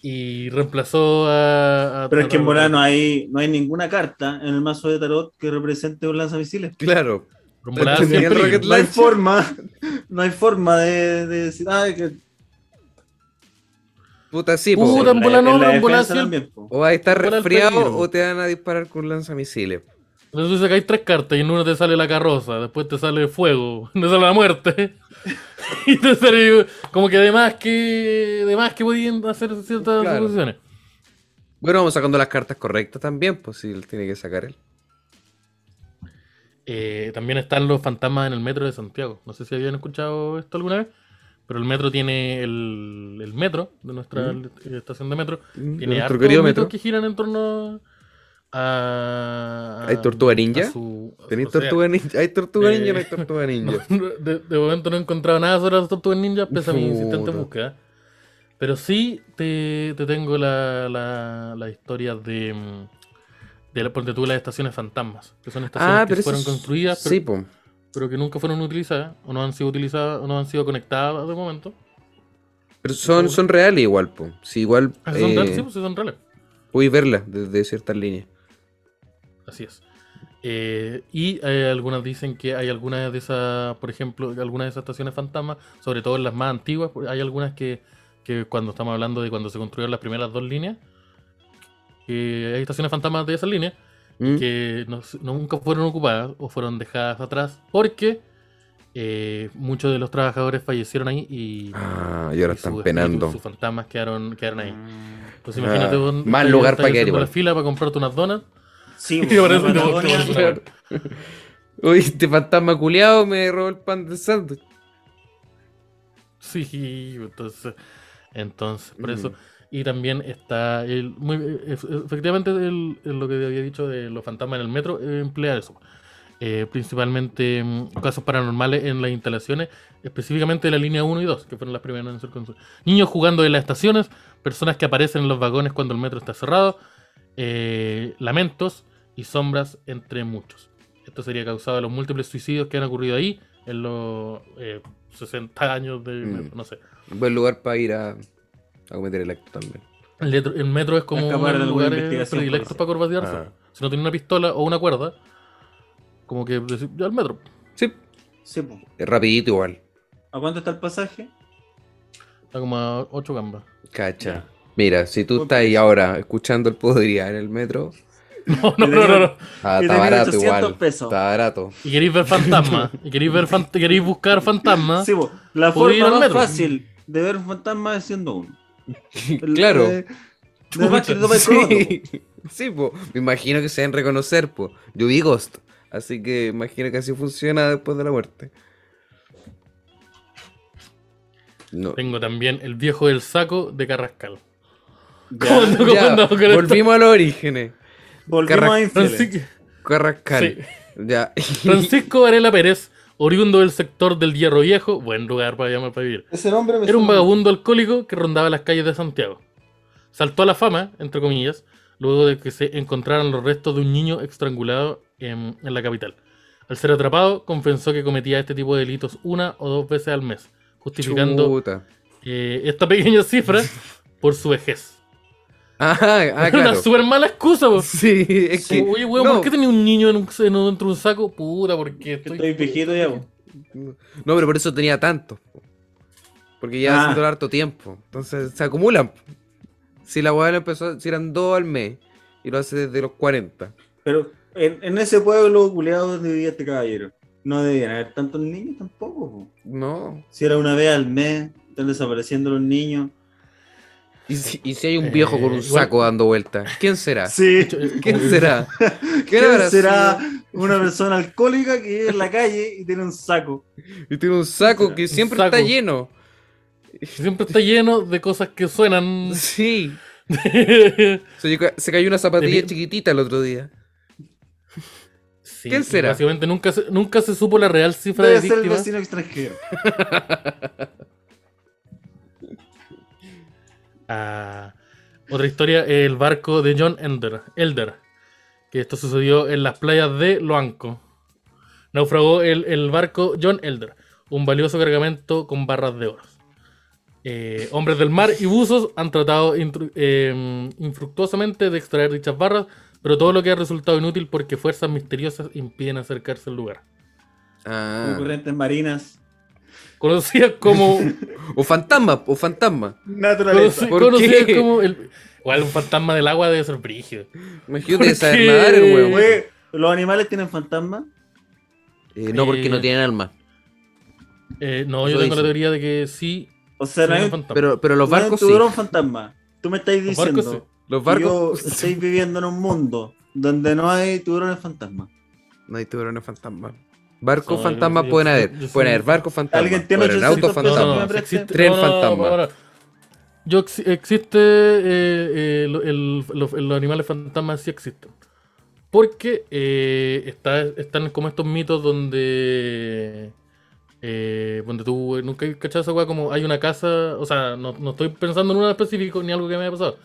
Y reemplazó a. a- Pero es que en volar no hay, no hay ninguna carta en el mazo de tarot que represente un lanzamisiles. Claro. En el Rocket No hay forma, no hay forma de, de decir, ah, que Puta, sí, po. Puta, en bola no, en la también. O estar resfriado o te van a disparar con un lanzamisiles. Entonces tú sacáis tres cartas y en una te sale la carroza, después te sale fuego, te sale la muerte. y te sale como que además que además que podían hacer ciertas Claro. suposiciones. Bueno, vamos sacando las cartas correctas también, pues si él tiene que sacar él. Eh, también están los fantasmas en el metro de Santiago. No sé si habían escuchado esto alguna vez, Pero el metro tiene el, el metro de nuestra Mm. estación de metro. De Tiene nuestro hartos metro. que giran en torno a. ¿Hay tortuga ninja? su- ¿Tenéis sea, tortuga ninja? ¿Hay tortuga ninja o no hay eh, tortuga ninja? de, de momento no he encontrado nada sobre las tortugas ninjas, pese a mi insistente búsqueda. Pero sí te, te tengo la, la, la historia de. De ponte tú las estaciones fantasmas. Que son estaciones Ah, que fueron es- construidas, pero, Sí, po. pero que nunca fueron utilizadas, o no han sido utilizadas, o no han sido conectadas de momento. Pero son, son reales igual, po. Sí, igual Ah, son eh, reales, sí, pues son reales. puedes verlas desde ciertas líneas. Así es. Eh, y eh, algunas dicen que hay algunas de esas, por ejemplo, algunas de esas estaciones fantasmas, sobre todo en las más antiguas, hay algunas que, que cuando estamos hablando de cuando se construyeron las primeras dos líneas, que hay estaciones fantasmas de esas líneas ¿Mm? que no- nunca fueron ocupadas o fueron dejadas atrás porque eh, muchos de los trabajadores fallecieron ahí y, Ah, y ahora y están penando. sus fantasmas quedaron, quedaron ahí. Entonces Ah, imagínate, más estás- lugar estás pa' quedar haciendo igual. la fila para comprarte unas donas Sí, y pues, una wea. Oye, este fantasma culiado me robó el pan del sándwich. Sí, entonces, entonces, por eso. Y también está el, muy, e- e- efectivamente el- el- lo que había dicho de los fantasmas en el metro, eh, emplea eso. Eh, principalmente mm, casos paranormales en las instalaciones, específicamente de la línea 1 y 2, que fueron las primeras en ser construidas. Niños jugando en las estaciones, personas que aparecen en los vagones cuando el metro está cerrado, eh, lamentos y sombras entre muchos. Esto sería causado de los múltiples suicidios que han ocurrido ahí en los eh, 60 años de Mm. metro, no sé. Buen lugar para ir a, a cometer el acto también. El, letro- el metro es como Escapar un lugar predilecto para corbatearse. Ah. Si no tiene una pistola o una cuerda, como que decir, ya al metro. Sí, Sí, pues. es rapidito igual. ¿A cuánto está el pasaje? Está como a 8 gambas. Cacha. Mira, si tú estás ahí ahora escuchando el podría en el metro, No, no, no, no, no. ah, está barato 1800 igual. pesos. Está barato. Y queréis ver fantasmas. y queréis ver fan- queréis buscar fantasmas. Sí, pues. La ¿Puedo ir forma más metro? fácil de ver un fantasma es siendo uno. Claro. de- de Sí, sí po. me imagino que se deben reconocer, po. Yo vi Ghost, así que imagino que así funciona después de la muerte. No. Tengo también el viejo del saco de Carrascal. Ya. ¿Cómo no- cómo Ya, andamos con esto? volvimos a los orígenes. Volvimos Carra- a. Francisco, Carrascal. Sí. Ya. Francisco Varela Pérez, oriundo del sector del Hierro Viejo, buen lugar para llamar para vivir. Ese nombre me Era un vagabundo alcohólico que rondaba las calles de Santiago. Saltó a la fama, entre comillas, luego de que se encontraran los restos de un niño estrangulado en, en la capital. Al ser atrapado, confesó que cometía este tipo de delitos una o dos veces al mes, justificando eh, esta pequeña cifra por su vejez. Ah, ah, Era una claro. súper mala excusa, po. Sí, es que. Oye, weón, no, ¿por qué tenía un niño en un- en un- dentro de un saco? Puta, porque Que estoy... Estoy viejito ya, po. no, pero por eso tenía tanto. po. Porque ya Ah. haciendo harto tiempo. Entonces se acumulan. Si la weá empezó, si eran dos al mes y lo hace desde los 40. Pero en, en ese pueblo culeado donde vivía este caballero, no debían haber tantos niños tampoco. po. No. Si era una vez al mes, están desapareciendo los niños. ¿Y si, y si hay un viejo con un Eh, igual- saco dando vueltas? ¿Quién será? Sí. ¿Quién será? ¿Quién será una persona alcohólica que vive en la calle y tiene un saco? Y tiene un saco que siempre saco. está lleno. Siempre está lleno de cosas que suenan... Sí. Se, cayó una zapatilla chiquitita el otro día. Sí, ¿Quién será? Básicamente nunca se, nunca se supo la real cifra Debe de ser el víctimas. vecino extranjero. Ah, otra historia, el barco de John Elder, Elder, que esto sucedió en las playas de Loanco. Naufragó el, el barco John Elder, un valioso cargamento con barras de oro. Eh, hombres del mar y buzos han tratado eh, infructuosamente de extraer dichas barras, pero todo lo que ha resultado inútil porque fuerzas misteriosas impiden acercarse al lugar. Ah. Corrientes marinas. Conocidas como O fantasma, o fantasma. Naturaleza. Conoci- ¿Por conocidas qué? como el. Igual un fantasma del agua debe ser brígido. Imagínate ¿Por saber nadar, el weón. ¿los animales tienen fantasmas? Eh, no, porque Eh, no tienen alma. Eh, no, Eso yo tengo la teoría de que sí. O sea, no sí, hay, fantasma. Pero, pero los barcos sí. tiburón fantasma. Tú me estás Los barcos diciendo sí. Los que barcos. yo estoy viviendo en un mundo donde no hay tiburones fantasmas. No hay tiburones fantasma. Barcos No, fantasmas yo- pueden yo- haber. yo pueden haber barcos fantasmas. ¿Alguien tiene pueden haber 800 autos pesos? fantasmas. no, me existe. Tren no, no, fantasma. yo ex- existe eh, eh, el- los animales fantasmas sí existen. Porque eh, está, están como estos mitos donde eh, donde tú nunca has cachado esa weá como hay una casa, o sea, no, no estoy pensando en una específico ni algo que me haya pasado.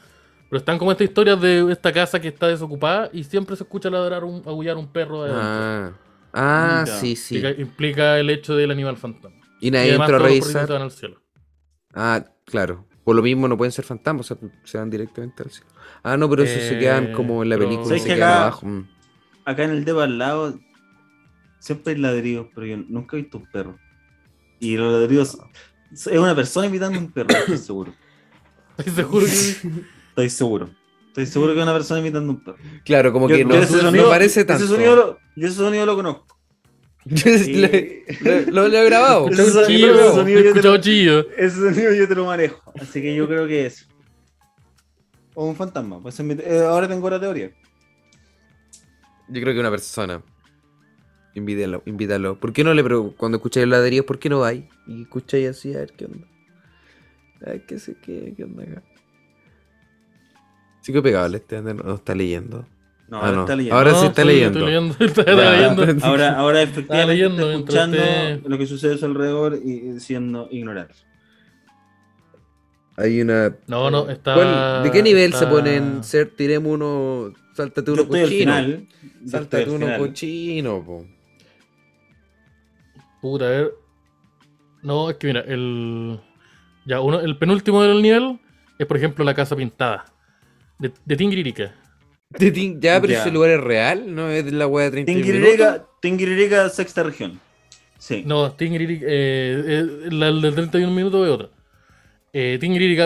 Pero están como estas historias de esta casa que está desocupada y siempre se escucha ladrar un, aullar un perro adentro. Ah, ah Ya. sí, sí. Implica, implica el hecho del animal fantasma. Y nadie entró a revisar. se van al cielo. Ah, claro. Por lo mismo no pueden ser fantasmas, o sea, se van directamente al cielo. Ah, no, pero eso se Eh, quedan como en la pero- película, ¿Sabes se que quedan acá- abajo. mm. Acá en el depa al lado siempre hay ladridos, pero yo nunca he visto un perro. Y los ladridos es una persona imitando a un perro, estoy seguro. Estoy seguro que Estoy seguro. Estoy seguro que es una persona imitando un perro. Claro, como Yo- que no, ese no sonido- parece tanto. Ese sonido lo, yo ese sonido lo conozco. Yo Y- lo, lo- lo he grabado. Ese sonido- chillo, ese he sonido yo te escuchado lo- chillo. Ese sonido yo te lo manejo. Así que yo creo que es. O un fantasma. mi- eh, ahora tengo la teoría. Yo creo que una persona. Invítalo, invítalo. ¿Por qué no le pero cuando escucháis ladrillos, por qué no vais? Y escucháis así, a ver qué onda. A ver qué sé qué, qué onda acá. Sí que pegable, este no está leyendo. No, Ah, ahora no. está leyendo. Ahora sí está sí, leyendo. Leyendo, Ahora- leyendo. Ahora, ahora efectivamente leyendo está mientras escuchando lo que sucede a su alrededor y siendo ignorante. Hay una. No, no, está. ¿Cuál- ¿De qué nivel se está- ponen? Ser, tiremos uno. Sáltate uno al cochino. Sáltate al uno cochino, po. Puta, a ver. No, es que mira, el. Ya, uno, el penúltimo del nivel es, por ejemplo, la casa pintada. De, de. De Ya, pero Ya. ese lugar es real, no es de la wea de 30 minutos. Tingiririca, Tingiririca, sexta región. Sí. No, Tingririka. Eh, eh, la el del 31 minutos es otra. Eh,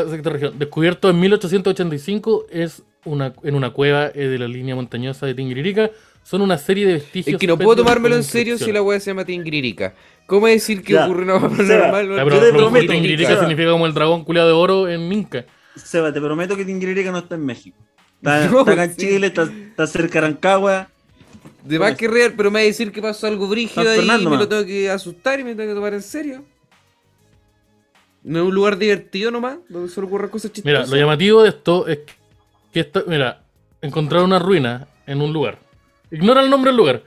sexta región. Descubierto en 1885, es una, en una cueva eh, de la línea montañosa de Tingririka. Son una serie de vestigios. Es que no puedo tomármelo en serio si la wea se llama Tingririka. ¿Cómo decir que Ya, ocurre una wea Seba, normal? Ya, Yo te prometo, Tingririka Seba. significa como el dragón culiado de oro en Inca. Seba, te prometo que Tingiririca no está en México. Está, No, está acá en sí. Chile, está, está cerca de Rancagua. De más que real, pero me va a decir que pasó algo brígido ahí y Fernando, me lo tengo que asustar y me tengo que tomar en serio. No es un lugar divertido nomás, donde solo ocurren cosas Mira, chistosas. lo llamativo de esto es que esto, mira, encontraron una ruina en un lugar. Ignora el nombre del lugar.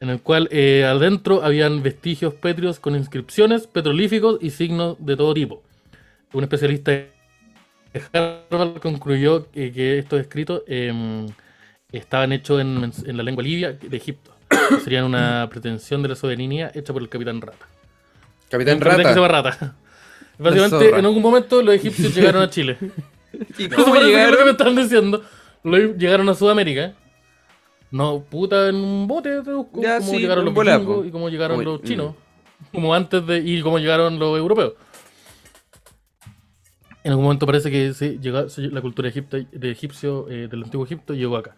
En el cual eh, adentro habían vestigios pétreos con inscripciones, petrolíficos y signos de todo tipo. Un especialista de Harvard concluyó que, que estos escritos em, estaban hechos en, en la lengua libia de Egipto. Serían una pretensión de la soberanía hecha por el capitán Rata. Capitán Un capitán que se llama Rata. Rata. Básicamente, en algún momento los egipcios llegaron a Chile. ¿Y cómo parece que me llegaron? están diciendo. Llegaron a Sudamérica. No, puta, en un bote. Como Ya, sí, llegaron los vikingos y cómo llegaron los mm. chinos. Como antes de. Y cómo llegaron los europeos. En algún momento parece que se llegó, se- la cultura egipta, de egipcio, eh, del antiguo Egipto, llegó acá.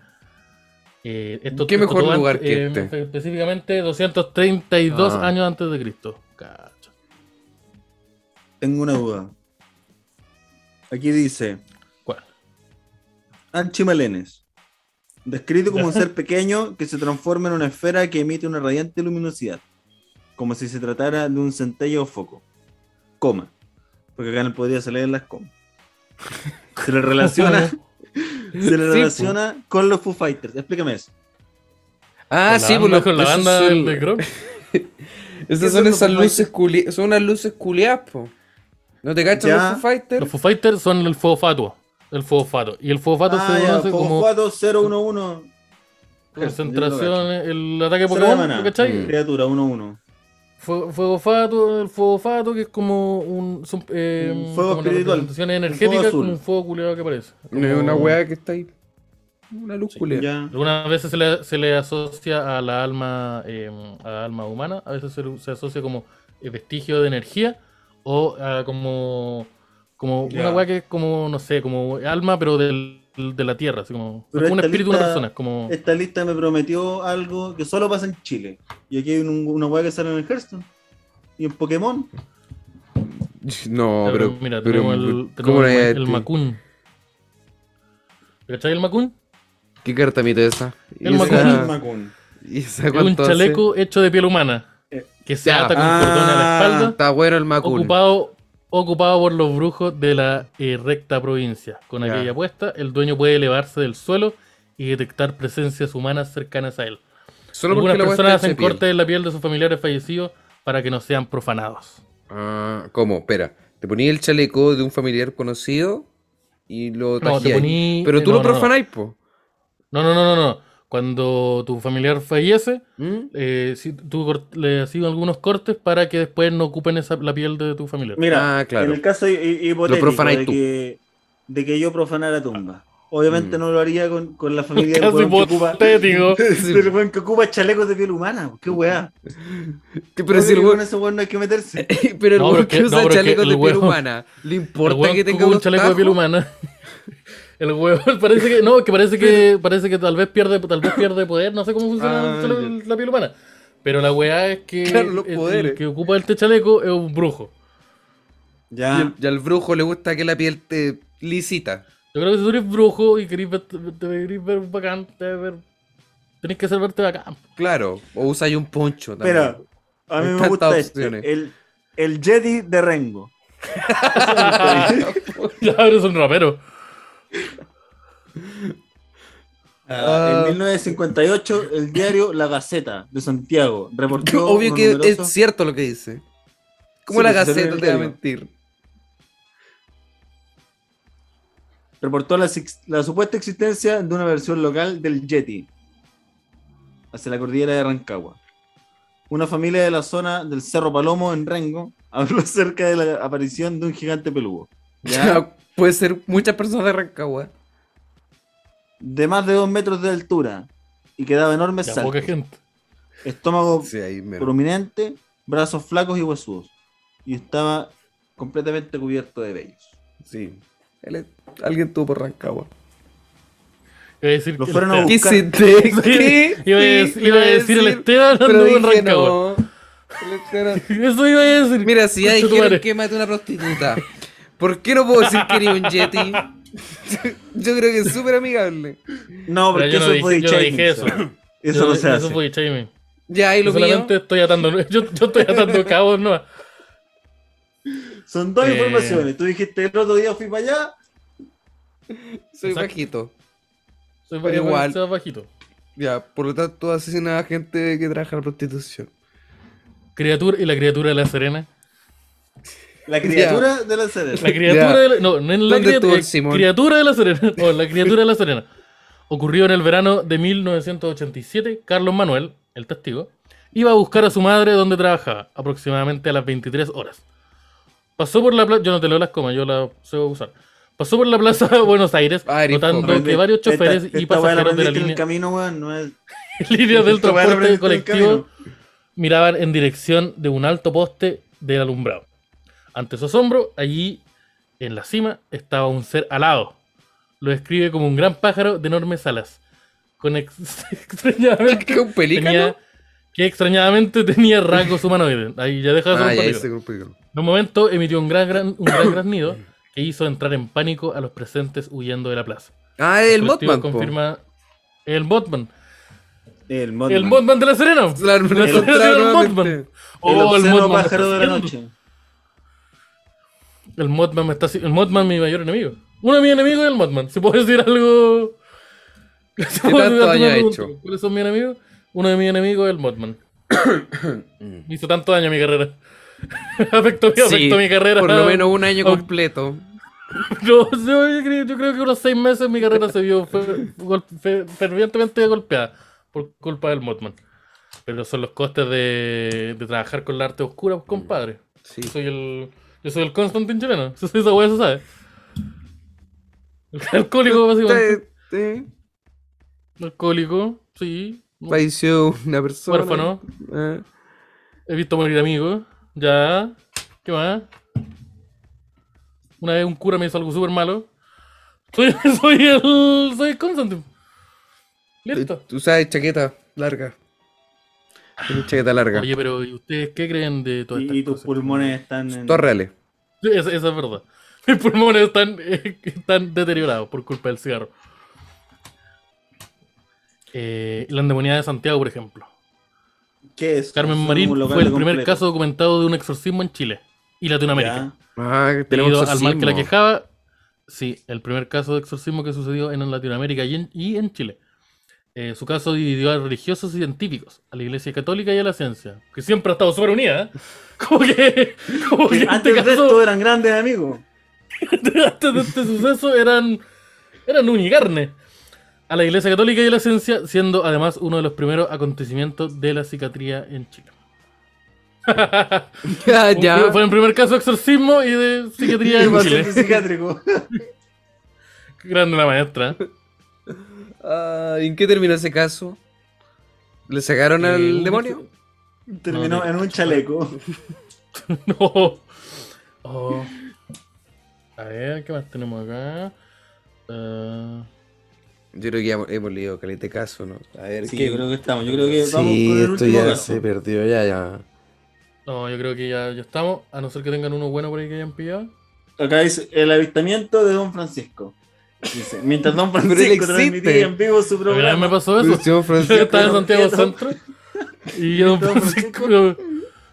Eh, esto, ¿Qué mejor lugar antes, que eh, este? Específicamente 232 Ah. años antes de Cristo. Cacha. Tengo una duda. Aquí dice ¿Cuál? Anchimalenes. Descrito como un ser pequeño que se transforma en una esfera que emite una radiante luminosidad. Como si se tratara de un centello o foco. Coma. Porque acá no podría salir las comas. Se le relaciona, se le Sí, relaciona con los Foo Fighters. Explícame eso. Ah, Con la sí, lo con la banda del de Chrome. Esas ¿Qué son esas luces culiadas. Son unas luces culiadas, po. ¿No te cachas Ya. los Foo Fighters? Los Foo Fighters son el fuego fatuo. El fuego fato. Y el fuego fato Ah, se conoce como Fogofato 011. concentración, el ataque Pokémon, maná. ¿lo ¿cachai? Mm. Criatura 1-1. Fuego, fuego fato, el fuego fato que es como un, son, eh, Un fuego como una espiritual. representación Un energética fuego azul. como un fuego culeado que aparece. Como- una weá que está ahí. Una luz culiada. Ya. Algunas veces se le, se le asocia a la alma eh, a la alma humana, a veces se, le- se asocia como eh, vestigio de energía o ah, como como una weá que es como, no sé, como alma pero del, de la tierra, así como, un espíritu de una lista- persona, como... Esta lista me prometió algo que solo pasa en Chile. Y aquí hay un- una weá que sale en el Hearthstone. Y en Pokémon. No, pero. mira, pero tenemos el, ¿cómo tenemos el, el Makun. ¿Cachai el Makun? ¿Qué carta mito es esa? El ¿Y Makun. esa- Makun. ¿Y esa Es un hace? chaleco hecho de piel humana. Eh, Que se ya. ata con cordones a la Ah. espalda. Está bueno el macul. Ocupado, ocupado por los brujos de la eh, recta provincia. Con aquella puesta, el dueño puede elevarse del suelo y detectar presencias humanas cercanas a él. Solo porque Algunas personas hacen cortes en la piel de sus familiares fallecidos para que no sean profanados. Ah, ¿cómo? Espera. Te ponía el chaleco de un familiar conocido y lo No, te poní- Pero tú no, lo no, no. profanáis, po. No, no, no, no, no. Cuando tu familiar fallece, ¿Mm? eh, si tú le haces algunos cortes para que después no ocupen esa, la piel de tu familiar. Mira, Ah, claro. en el caso hi- hi- hipotético de que, de que yo profanara tumba. Obviamente Mm. no lo haría con, con la familia del weón que ocupa, del weón que ocupa chalecos de piel humana. Qué weá. Que- Pero si el que con weón- ese weón no hay que meterse. pero el No, weón que usa no, chalecos el de piel weón- humana, ¿le importa weón que tenga un chaleco de piel humana. El huevón parece que. No, que parece que parece que tal vez pierde, tal vez pierde poder. No sé cómo funciona Ah, el la piel humana. Pero la weá es que Claro, los el- el, poderes. que ocupa este chaleco es un brujo. Y, Ya. el- y al brujo le gusta que la piel te lisita. Yo creo que si tú eres brujo y querés ver, te, te querés ver bacán, te ver, tenés que hacer verte bacán. Claro. O usa ahí un poncho también. Espera, a mí Hay me gusta este. opciones. El, el Jedi de Rengo. Ya eres un rapero. Ah, en 1958, el diario La Gaceta de Santiago reportó. Obvio que numerosos- es cierto lo que dice. ¿Cómo Sí, la gaceta te va a mentir? reportó la, supuesta existencia de una versión local del Yeti hacia la cordillera de Rancagua. Una familia de la zona del Cerro Palomo en Rengo habló acerca de la aparición de un gigante peludo. ¿ya? Puede ser muchas personas de Rancagua. De más de dos metros de altura y que daba enormes Ya saltos. poca gente. Estómago Sí, ahí menos. prominente, brazos flacos y huesudos. Y estaba completamente cubierto de vellos. Sí. Él es- Alguien tuvo por Rancagua. Iba a decir Lo que fueron a ¿Qué buscar. se te... ¿Qué? Iba a decir, iba a decir el Esteban Pero dije Rancagua. no. El Esteban- Eso iba a decir. Mira, si madre. que mate a una prostituta, ¿por qué no puedo decir que era un Yeti? Yo creo que es súper amigable. No, Pero porque yo no eso dije- fue yo no dije eso. Eso Yo- no se hace. Eso fue shaming. Ya, ahí Yo lo mío. solamente estoy atando. Yo, yo estoy atando cabos, no. Son dos Eh. informaciones. Tú dijiste el otro día fui para allá. Soy Exacto. bajito. Soy Pero igual. bajito. Ya, por lo tanto, asesinas a gente que trabaja en la prostitución. Criatura y la criatura de la Serena. La criatura de la Serena. La criatura de la, No, no es la ¿Dónde estuvo criatura. Simón? Criatura de la Serena. No, la criatura de la Serena. Ocurrió en el verano de 1987. Carlos Manuel, el testigo, iba a buscar a su madre donde trabajaba, aproximadamente a las 23 horas. Pasó por la plaza. Yo no te leo las comas, yo la sé usar. Pasó por la plaza de Buenos Aires, Ah, eres notando que varios choferes Esta- y esta pasajeros de la en línea. el camino, weón. No es... líneas del transporte en colectivo miraban en dirección de un alto poste del alumbrado. Ante su asombro, allí en la cima estaba un ser alado. Lo describe como un gran pájaro de enormes alas. Con ex- extrañadamente ¿Qué, un pelícano? tenía, que extrañadamente tenía rasgos humanoides. Ahí ya deja de ser Ah, un pelícano. pelícano. En un momento emitió un gran, gran, un gran graznido que hizo entrar en pánico a los presentes huyendo de la plaza. Ah, el Mothman, po. confirma el Botman. El Mothman. El Botman de la Serena. Claro, lo El- encontraron el. El el me pájaro de la noche. El Mothman me está El Mothman mi mayor enemigo. Uno de mis enemigos es el Mothman. Si puedo decir algo. Puedo tanto daño ha hecho? ¿Cuáles son mis enemigos? Uno de mis enemigos es el Mothman. Mm. Me hizo tanto daño a mi carrera. afectó, Sí, afectó mi carrera. Por lo menos un año Oh. completo. No, yo, yo creo, que unos seis meses mi carrera se vio fervientemente golpeada por culpa del Mothman. Pero son los costes de, de trabajar con la arte oscura, compadre. Sí. Soy el. Yo soy el Constantine chileno. Eso, esa weá se sabe. El alcohólico, básicamente. Sí, sí. Alcohólico, sí. Falleció una persona. Huérfano. Ah. He visto morir amigos. Ya. ¿Qué más? Una vez un cura me hizo algo súper malo. Soy, soy el. Soy el Constantine. Listo. Tú sabes, chaqueta larga. Chaqueta larga. Oye, pero ¿y ustedes qué creen de todo esto? Y, y tus pulmones están en... Todas reales. Esa, esa es verdad. Mis pulmones están, eh, están deteriorados por culpa del cigarro. Eh, la endemoniada de Santiago, por ejemplo. ¿Qué es? Carmen Es Marín fue el primer completo. caso documentado de un exorcismo en Chile y Latinoamérica. Ah, tenemos Debido al mal que la quejaba, sí, el primer caso de exorcismo que sucedió en Latinoamérica y en, y en Chile. Eh, su caso dividió a religiosos y científicos, a la iglesia católica y a la ciencia, que siempre ha estado súper unida. ¿eh? Como que, como que Que en Antes este de esto caso, eran grandes amigos. antes de este suceso eran, eran unicarne. A la iglesia católica y a la ciencia, siendo además uno de los primeros acontecimientos de la psiquiatría en Chile. Ya, ya. Fue el primer caso de exorcismo y de psiquiatría en Chile. Psiquiátrico. Grande la maestra. Ah, ¿En qué terminó ese caso? ¿Le sacaron Eh, al demonio? Terminó No, en un chaleco. No. Oh. A ver, ¿qué más tenemos acá? Eh, Yo creo que ya hemos, leído calete caso, ¿no? A ver, Sí, ¿qué? yo creo que estamos. Yo creo que vamos Sí, con el esto ya caso. se perdió, ya, ya. no, yo creo que ya, ya estamos. A no ser que tengan uno bueno por ahí que hayan pillado. Acá dice el avistamiento de Don Francisco. Dice, mientras Don Francisco existe. transmitía en vivo su A mí me programa. pasó eso. Yo Francisco. estaba en Santiago. Centro y Don Don Francisco,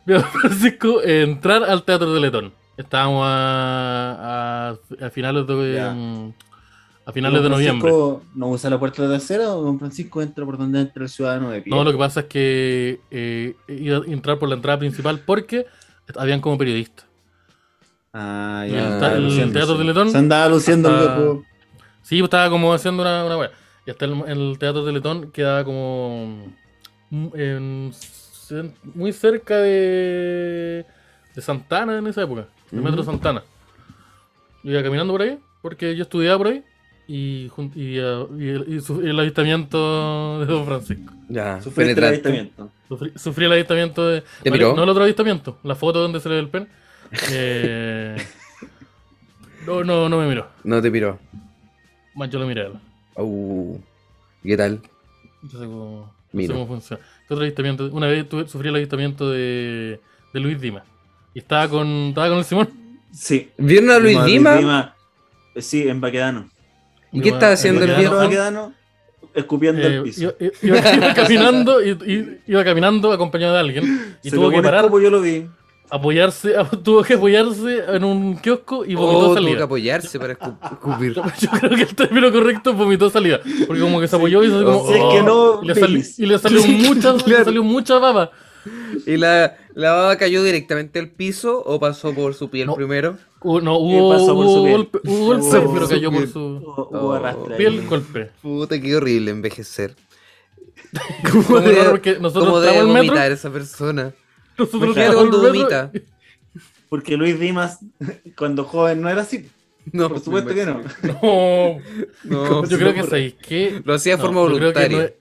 vi a Don Francisco entrar al Teatro de Letón. Estábamos a, a, a finales de Ya. mm, a finales de Don noviembre. Francisco ¿No usa la puerta trasera o Don Francisco entra por donde entra el ciudadano de pie? No, lo que pasa es que eh, iba a entrar por la entrada principal porque habían como periodistas. Ah, Y ya. el ta- el luciéndose. Teatro de Letón Se andaba luciendo el hasta- loco. Sí, pues, estaba como haciendo una, una wea. Y hasta el, el Teatro de Letón quedaba como mm, en muy cerca de, de Santana en esa época, de. Metro Santana. Yo iba caminando por ahí, porque yo estudiaba por ahí, y, y, y el, y su- y el avistamiento de Don Francisco. Ya, Sufriste el avistamiento. Sufrí, sufrí el avistamiento de... ¿Te vale, miró? No el otro avistamiento, la foto donde se le ve el pen. Eh, no, no, no me miró. No te piró. Más yo lo miré a él. Uh, ¿y ¿Qué tal? No sé cómo, no sé cómo funciona. Una vez tuve- sufrí el avistamiento de, de Luis Dima. Y estaba con, estaba con el Simón. Sí. ¿Vieron a Luis Dima? eh, Sí, en Baquedano. ¿Y qué estaba haciendo el En viejo? Baquedano, escupiendo Eh, el piso. iba, iba- iba caminando y, y- iba caminando acompañado de alguien y Se tuvo que parar, escopo, yo lo vi. Apoyarse, tuvo que apoyarse en un kiosco y vomitó Oh, tuvo que salida. apoyarse para escu- escupir. Yo creo que el término correcto es vomitó salida. Porque como que se apoyó y se como. Si es que "Oh", no, y, le y salió Sí, mucha, le salió mucha baba. ¿Y la, la baba cayó directamente al piso o pasó por su piel No. primero? Hubo- no, ¿Qué hubo, pasó por su hubo piel? golpe, hubo golpe, Hubo- pero cayó por su Hubo, Oh. arrastre piel golpe. Puta, qué horrible envejecer. Debe- raro porque nosotros ¿Cómo debe el metro. vomitar esa persona? Nosotros Me ¿Qué hace estábamos en cuando el metro. vomita? Porque Luis Dimas, cuando joven, no era así. No, Por supuesto que no. No, No, yo creo que sabéis que. Lo hacía de no, forma voluntaria. No, es-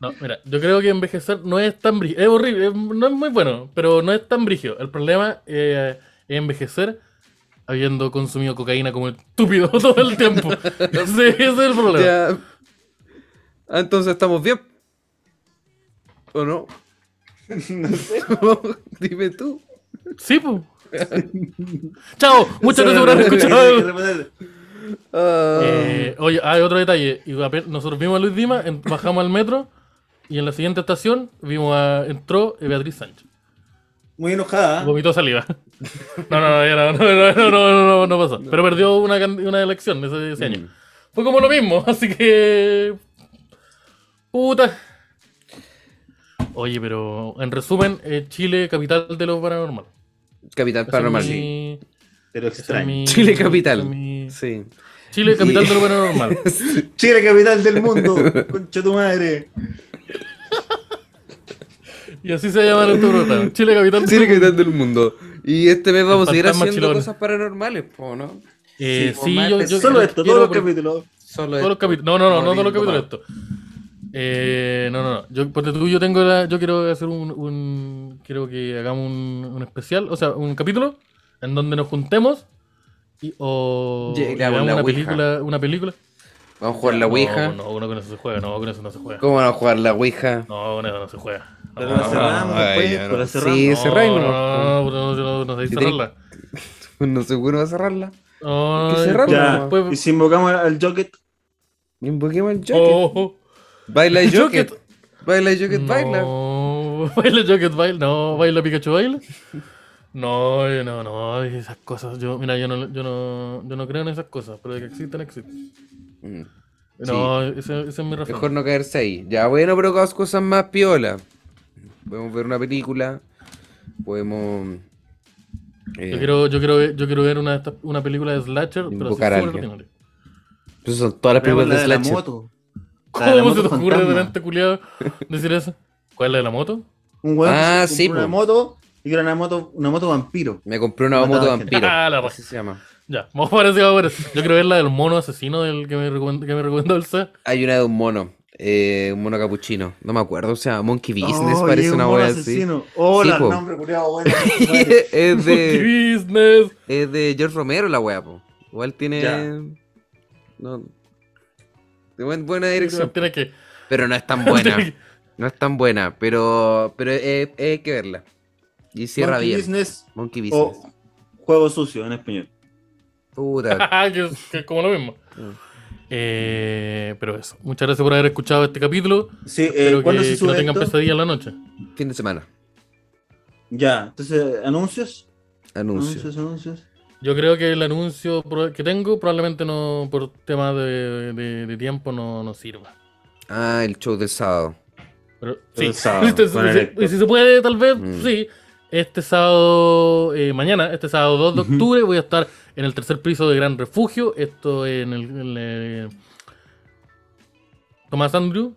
no, mira, yo creo que envejecer no es tan brígido. Es horrible, es- no es muy bueno, pero no es tan brígido. El problema eh, es envejecer habiendo consumido cocaína como estúpido todo el tiempo. ese, ese es el problema. Ya. Ah, entonces estamos bien. ¿O no? No sé. Dime tú. Sí, pues. Chao, muchas gracias por haber escuchado. repetir. Ah, Eh, oye, hay otro detalle. Nosotros vimos a Luis Dima, en- bajamos al metro y en la siguiente estación vimos a, entró eh, Beatriz Sánchez. Muy enojada. ¿eh? Vomitó saliva. No, no, no, ya no, no, no, no, no, no, no pasó. Pero perdió una, una elección ese, ese año. Mm. Fue como lo mismo, así que. Puta. Oye, pero en resumen, eh, Chile, capital de lo paranormal. Capital es Paranormal. mi- Pero extraño. mi- Chile capital. es mi- Sí. Chile, capital de lo paranormal. Chile, capital del mundo. Concha tu madre. Y así se llama nuestro programa. Chile, capital Chile del mundo. capital del mundo. Y este mes vamos a seguir haciendo chilón. cosas paranormales, po, ¿no? Eh, Sí, sí, yo, Solo esto, todos los capítulos. Solo Todos los esto. capítulos. No, no, no, no todos los capítulos de esto. Eh, no, no, no. Yo, ponte tú, yo tengo la, yo quiero hacer un, un quiero que hagamos un, un especial, o sea, un capítulo en donde nos juntemos y, o Llegamos y veamos la una Ouija. película, una película. Vamos a jugar la Ouija. No, no, uno con eso se juega, no, con eso no se juega. ¿Cómo van a jugar la Ouija? No, con eso no se juega. No, Pero no, la no, cerramos ya pero no. la cerramos. Sí, no, cerráis no, no, no, no, no, no, no, no, cerrarla. No seguro va a cerrarla. No, no, cerrarla. Ya, y si invocamos al Jocket, Invoquemos el Joker. Baila y Jocket. Baila y Jocket, baila. No, baila Jocket, baila. No, baila Pikachu, baila. No, eh, no, no, esas cosas. Yo, mira, yo no, yo no, yo no creo en esas cosas, pero de que existen, existen. Mm. No, ese, ese es mi razón. Mejor no caerse ahí. Ya, bueno, pero cosas más piola. Podemos ver una película. Podemos. eh, Yo quiero, yo quiero, ver- yo quiero ver una, de estas- una película de Slasher, pero así súper son todas las películas la de de la Slasher. moto. La la ¿Cómo se te ocurre de fantasma. culiado decir eso? ¿Cuál es la de la moto? Un weón Ah, que sí, una po. moto y que era una moto, una moto vampiro. Me compré una moto vampiro. Ah, la Así se llama. Ya, vamos a ver si vamos a ver. Yo quiero ver la del mono asesino del que me, recomend- que me recomendó el C. Hay una de un mono. eh, un mono capuchino. No me acuerdo. O sea, Monkey Business Oh, parece una mono wea así. asesino. Hola, Sí, nombre culiao, bueno. es, Monkey de, Business. es de George Romero la wea, po. Igual tiene. Ya. No. De buen- buena dirección. Tiene que. Pero no es tan buena. que- No es tan buena. Pero. Pero eh, eh, hay que verla. Y cierra Monkey bien. Business Monkey Business. o Juego Sucio en español. Puta. que, es, que como lo mismo. Mm. Eh, pero eso. Muchas gracias por haber escuchado este capítulo. Sí, eh, Espero ¿cuándo que, se que no tengan pesadilla en la noche. fin de semana. Ya, entonces, ¿anuncios? Anuncio. Anuncios, anuncios. Yo creo que el anuncio que tengo probablemente no, por tema de, de- de tiempo, no, no sirva. Ah, el show del sábado. Pero, El sí, sábado, Este- el si, se puede, tal vez, Mm. sí. Este sábado, eh, mañana, este sábado 2 de octubre, voy a estar en el tercer piso de Gran Refugio. Esto en el. en el- Tomás Andrew.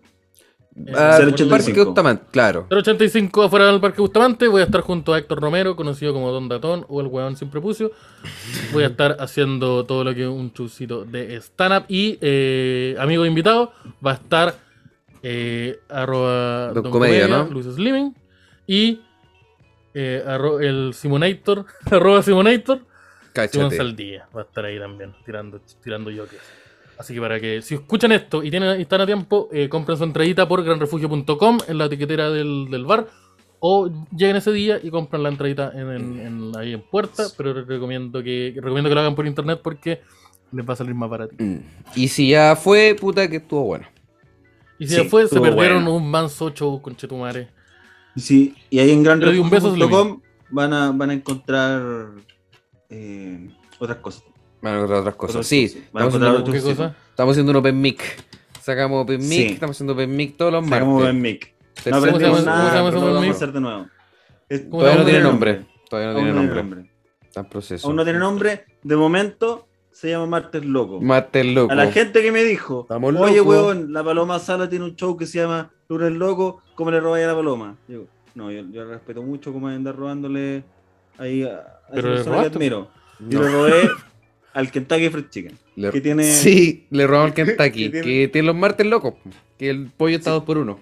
Ah, 085. Parque Bustamante, claro. 085 afuera del Parque Bustamante. Voy a estar junto a Héctor Romero, conocido como Don Datón o el Hueón Sin Prepucio. Voy a estar haciendo todo lo que es un chucito de stand-up. Y eh, amigo invitado va a estar eh, arroba Don Comedia, ¿no? Luis Slimming. Y eh, arro- el Simonator, arroba Simonator, Simón Cáchate. Saldía. Va a estar ahí también, tirando, tirando yoques. Así que para que, si escuchan esto y tienen, están a tiempo, eh, compren su entradita por granrefugio.com en la etiquetera del, del bar. O lleguen ese día y compran la entradita en, en- en- ahí en puerta. Pero recomiendo que, recomiendo que lo hagan por internet porque les va a salir más barato. Mm. Y si ya fue, puta, que estuvo bueno. Y si Sí, después se estuvo perdieron bueno. un manso show con Chetumare. Sí, y ahí en granrefugio.com van a, van a encontrar eh, otras cosas. Van a encontrar otras cosas. Sí, estamos haciendo, otros ¿Qué shows. cosa? estamos haciendo un Open Mic. Sacamos Open Mic, Sí. estamos haciendo Open Mic todos los Sacamos martes. en mic. Tercer- No ¿Cómo se aprendimos llama- nada, cómo lo vamos mic? a hacer de nuevo. Es- ¿Cómo Todavía no tiene tiene nombre. Todavía no tiene no nombre. Está en proceso. Aún no tiene nombre. De momento se llama Martes Loco. Martes loco. A la gente que me dijo, Estamos oye, locos". weón, la Paloma Sala tiene un show que se llama Lunes Loco, ¿cómo le robáis a la Paloma? Digo, no, yo, yo respeto mucho cómo andar robándole ahí a, a esa Pero le persona que admiro. No. Yo le robé al Kentucky Fried Chicken. Le- que tiene- Sí, le robamos al Kentucky. que que, tiene- los martes locos. Que el pollo está dos por uno.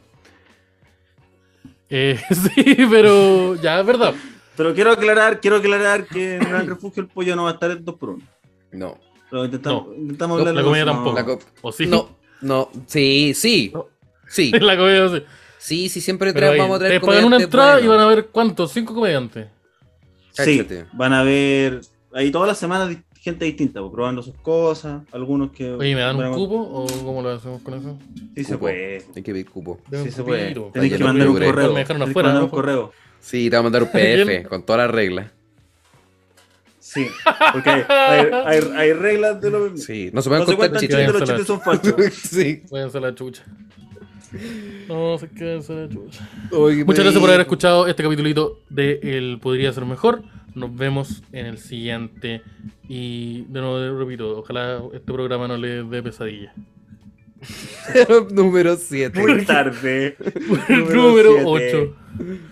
Eh, sí, pero ya es verdad. Pero quiero aclarar, quiero aclarar que en el refugio el pollo no va a estar en 2 por 1 No. Pero intentamos, No. intentamos No, hablar la de comida tampoco. La co- O sí. No, no. Sí, sí. No. Sí. la comida sí. Sí, sí, siempre Pero tra- ahí, vamos a traer te pagan una entrada y van a ver cuántos, cinco comediantes. Sí, van a ver ahí todas las semanas gente distinta, pues, probando sus cosas, algunos que... Oye, ¿me dan un cupo o cómo lo hacemos con eso? Sí se puede. Hay que pedir cupo. Sí se puede. cupito. Tenés que mandar un correo. Me dejaron Tenés que afuera, mandar ¿no? un correo. Sí, te vamos a mandar un. PDF con todas las reglas. Sí, porque hay, hay, hay- hay reglas de lo Sí, no se No pueden se contar chistes. chistes, los chistes son falsos. sí. Váyanse a la chucha. No, se quédense a la chucha. Oye, Muchas gracias por pues, haber escuchado este capitulito de El Podría Ser Mejor. Nos vemos en el siguiente. Y de nuevo repito, ojalá este programa no le dé pesadilla. Número 7. Muy tarde. Número siete. 8.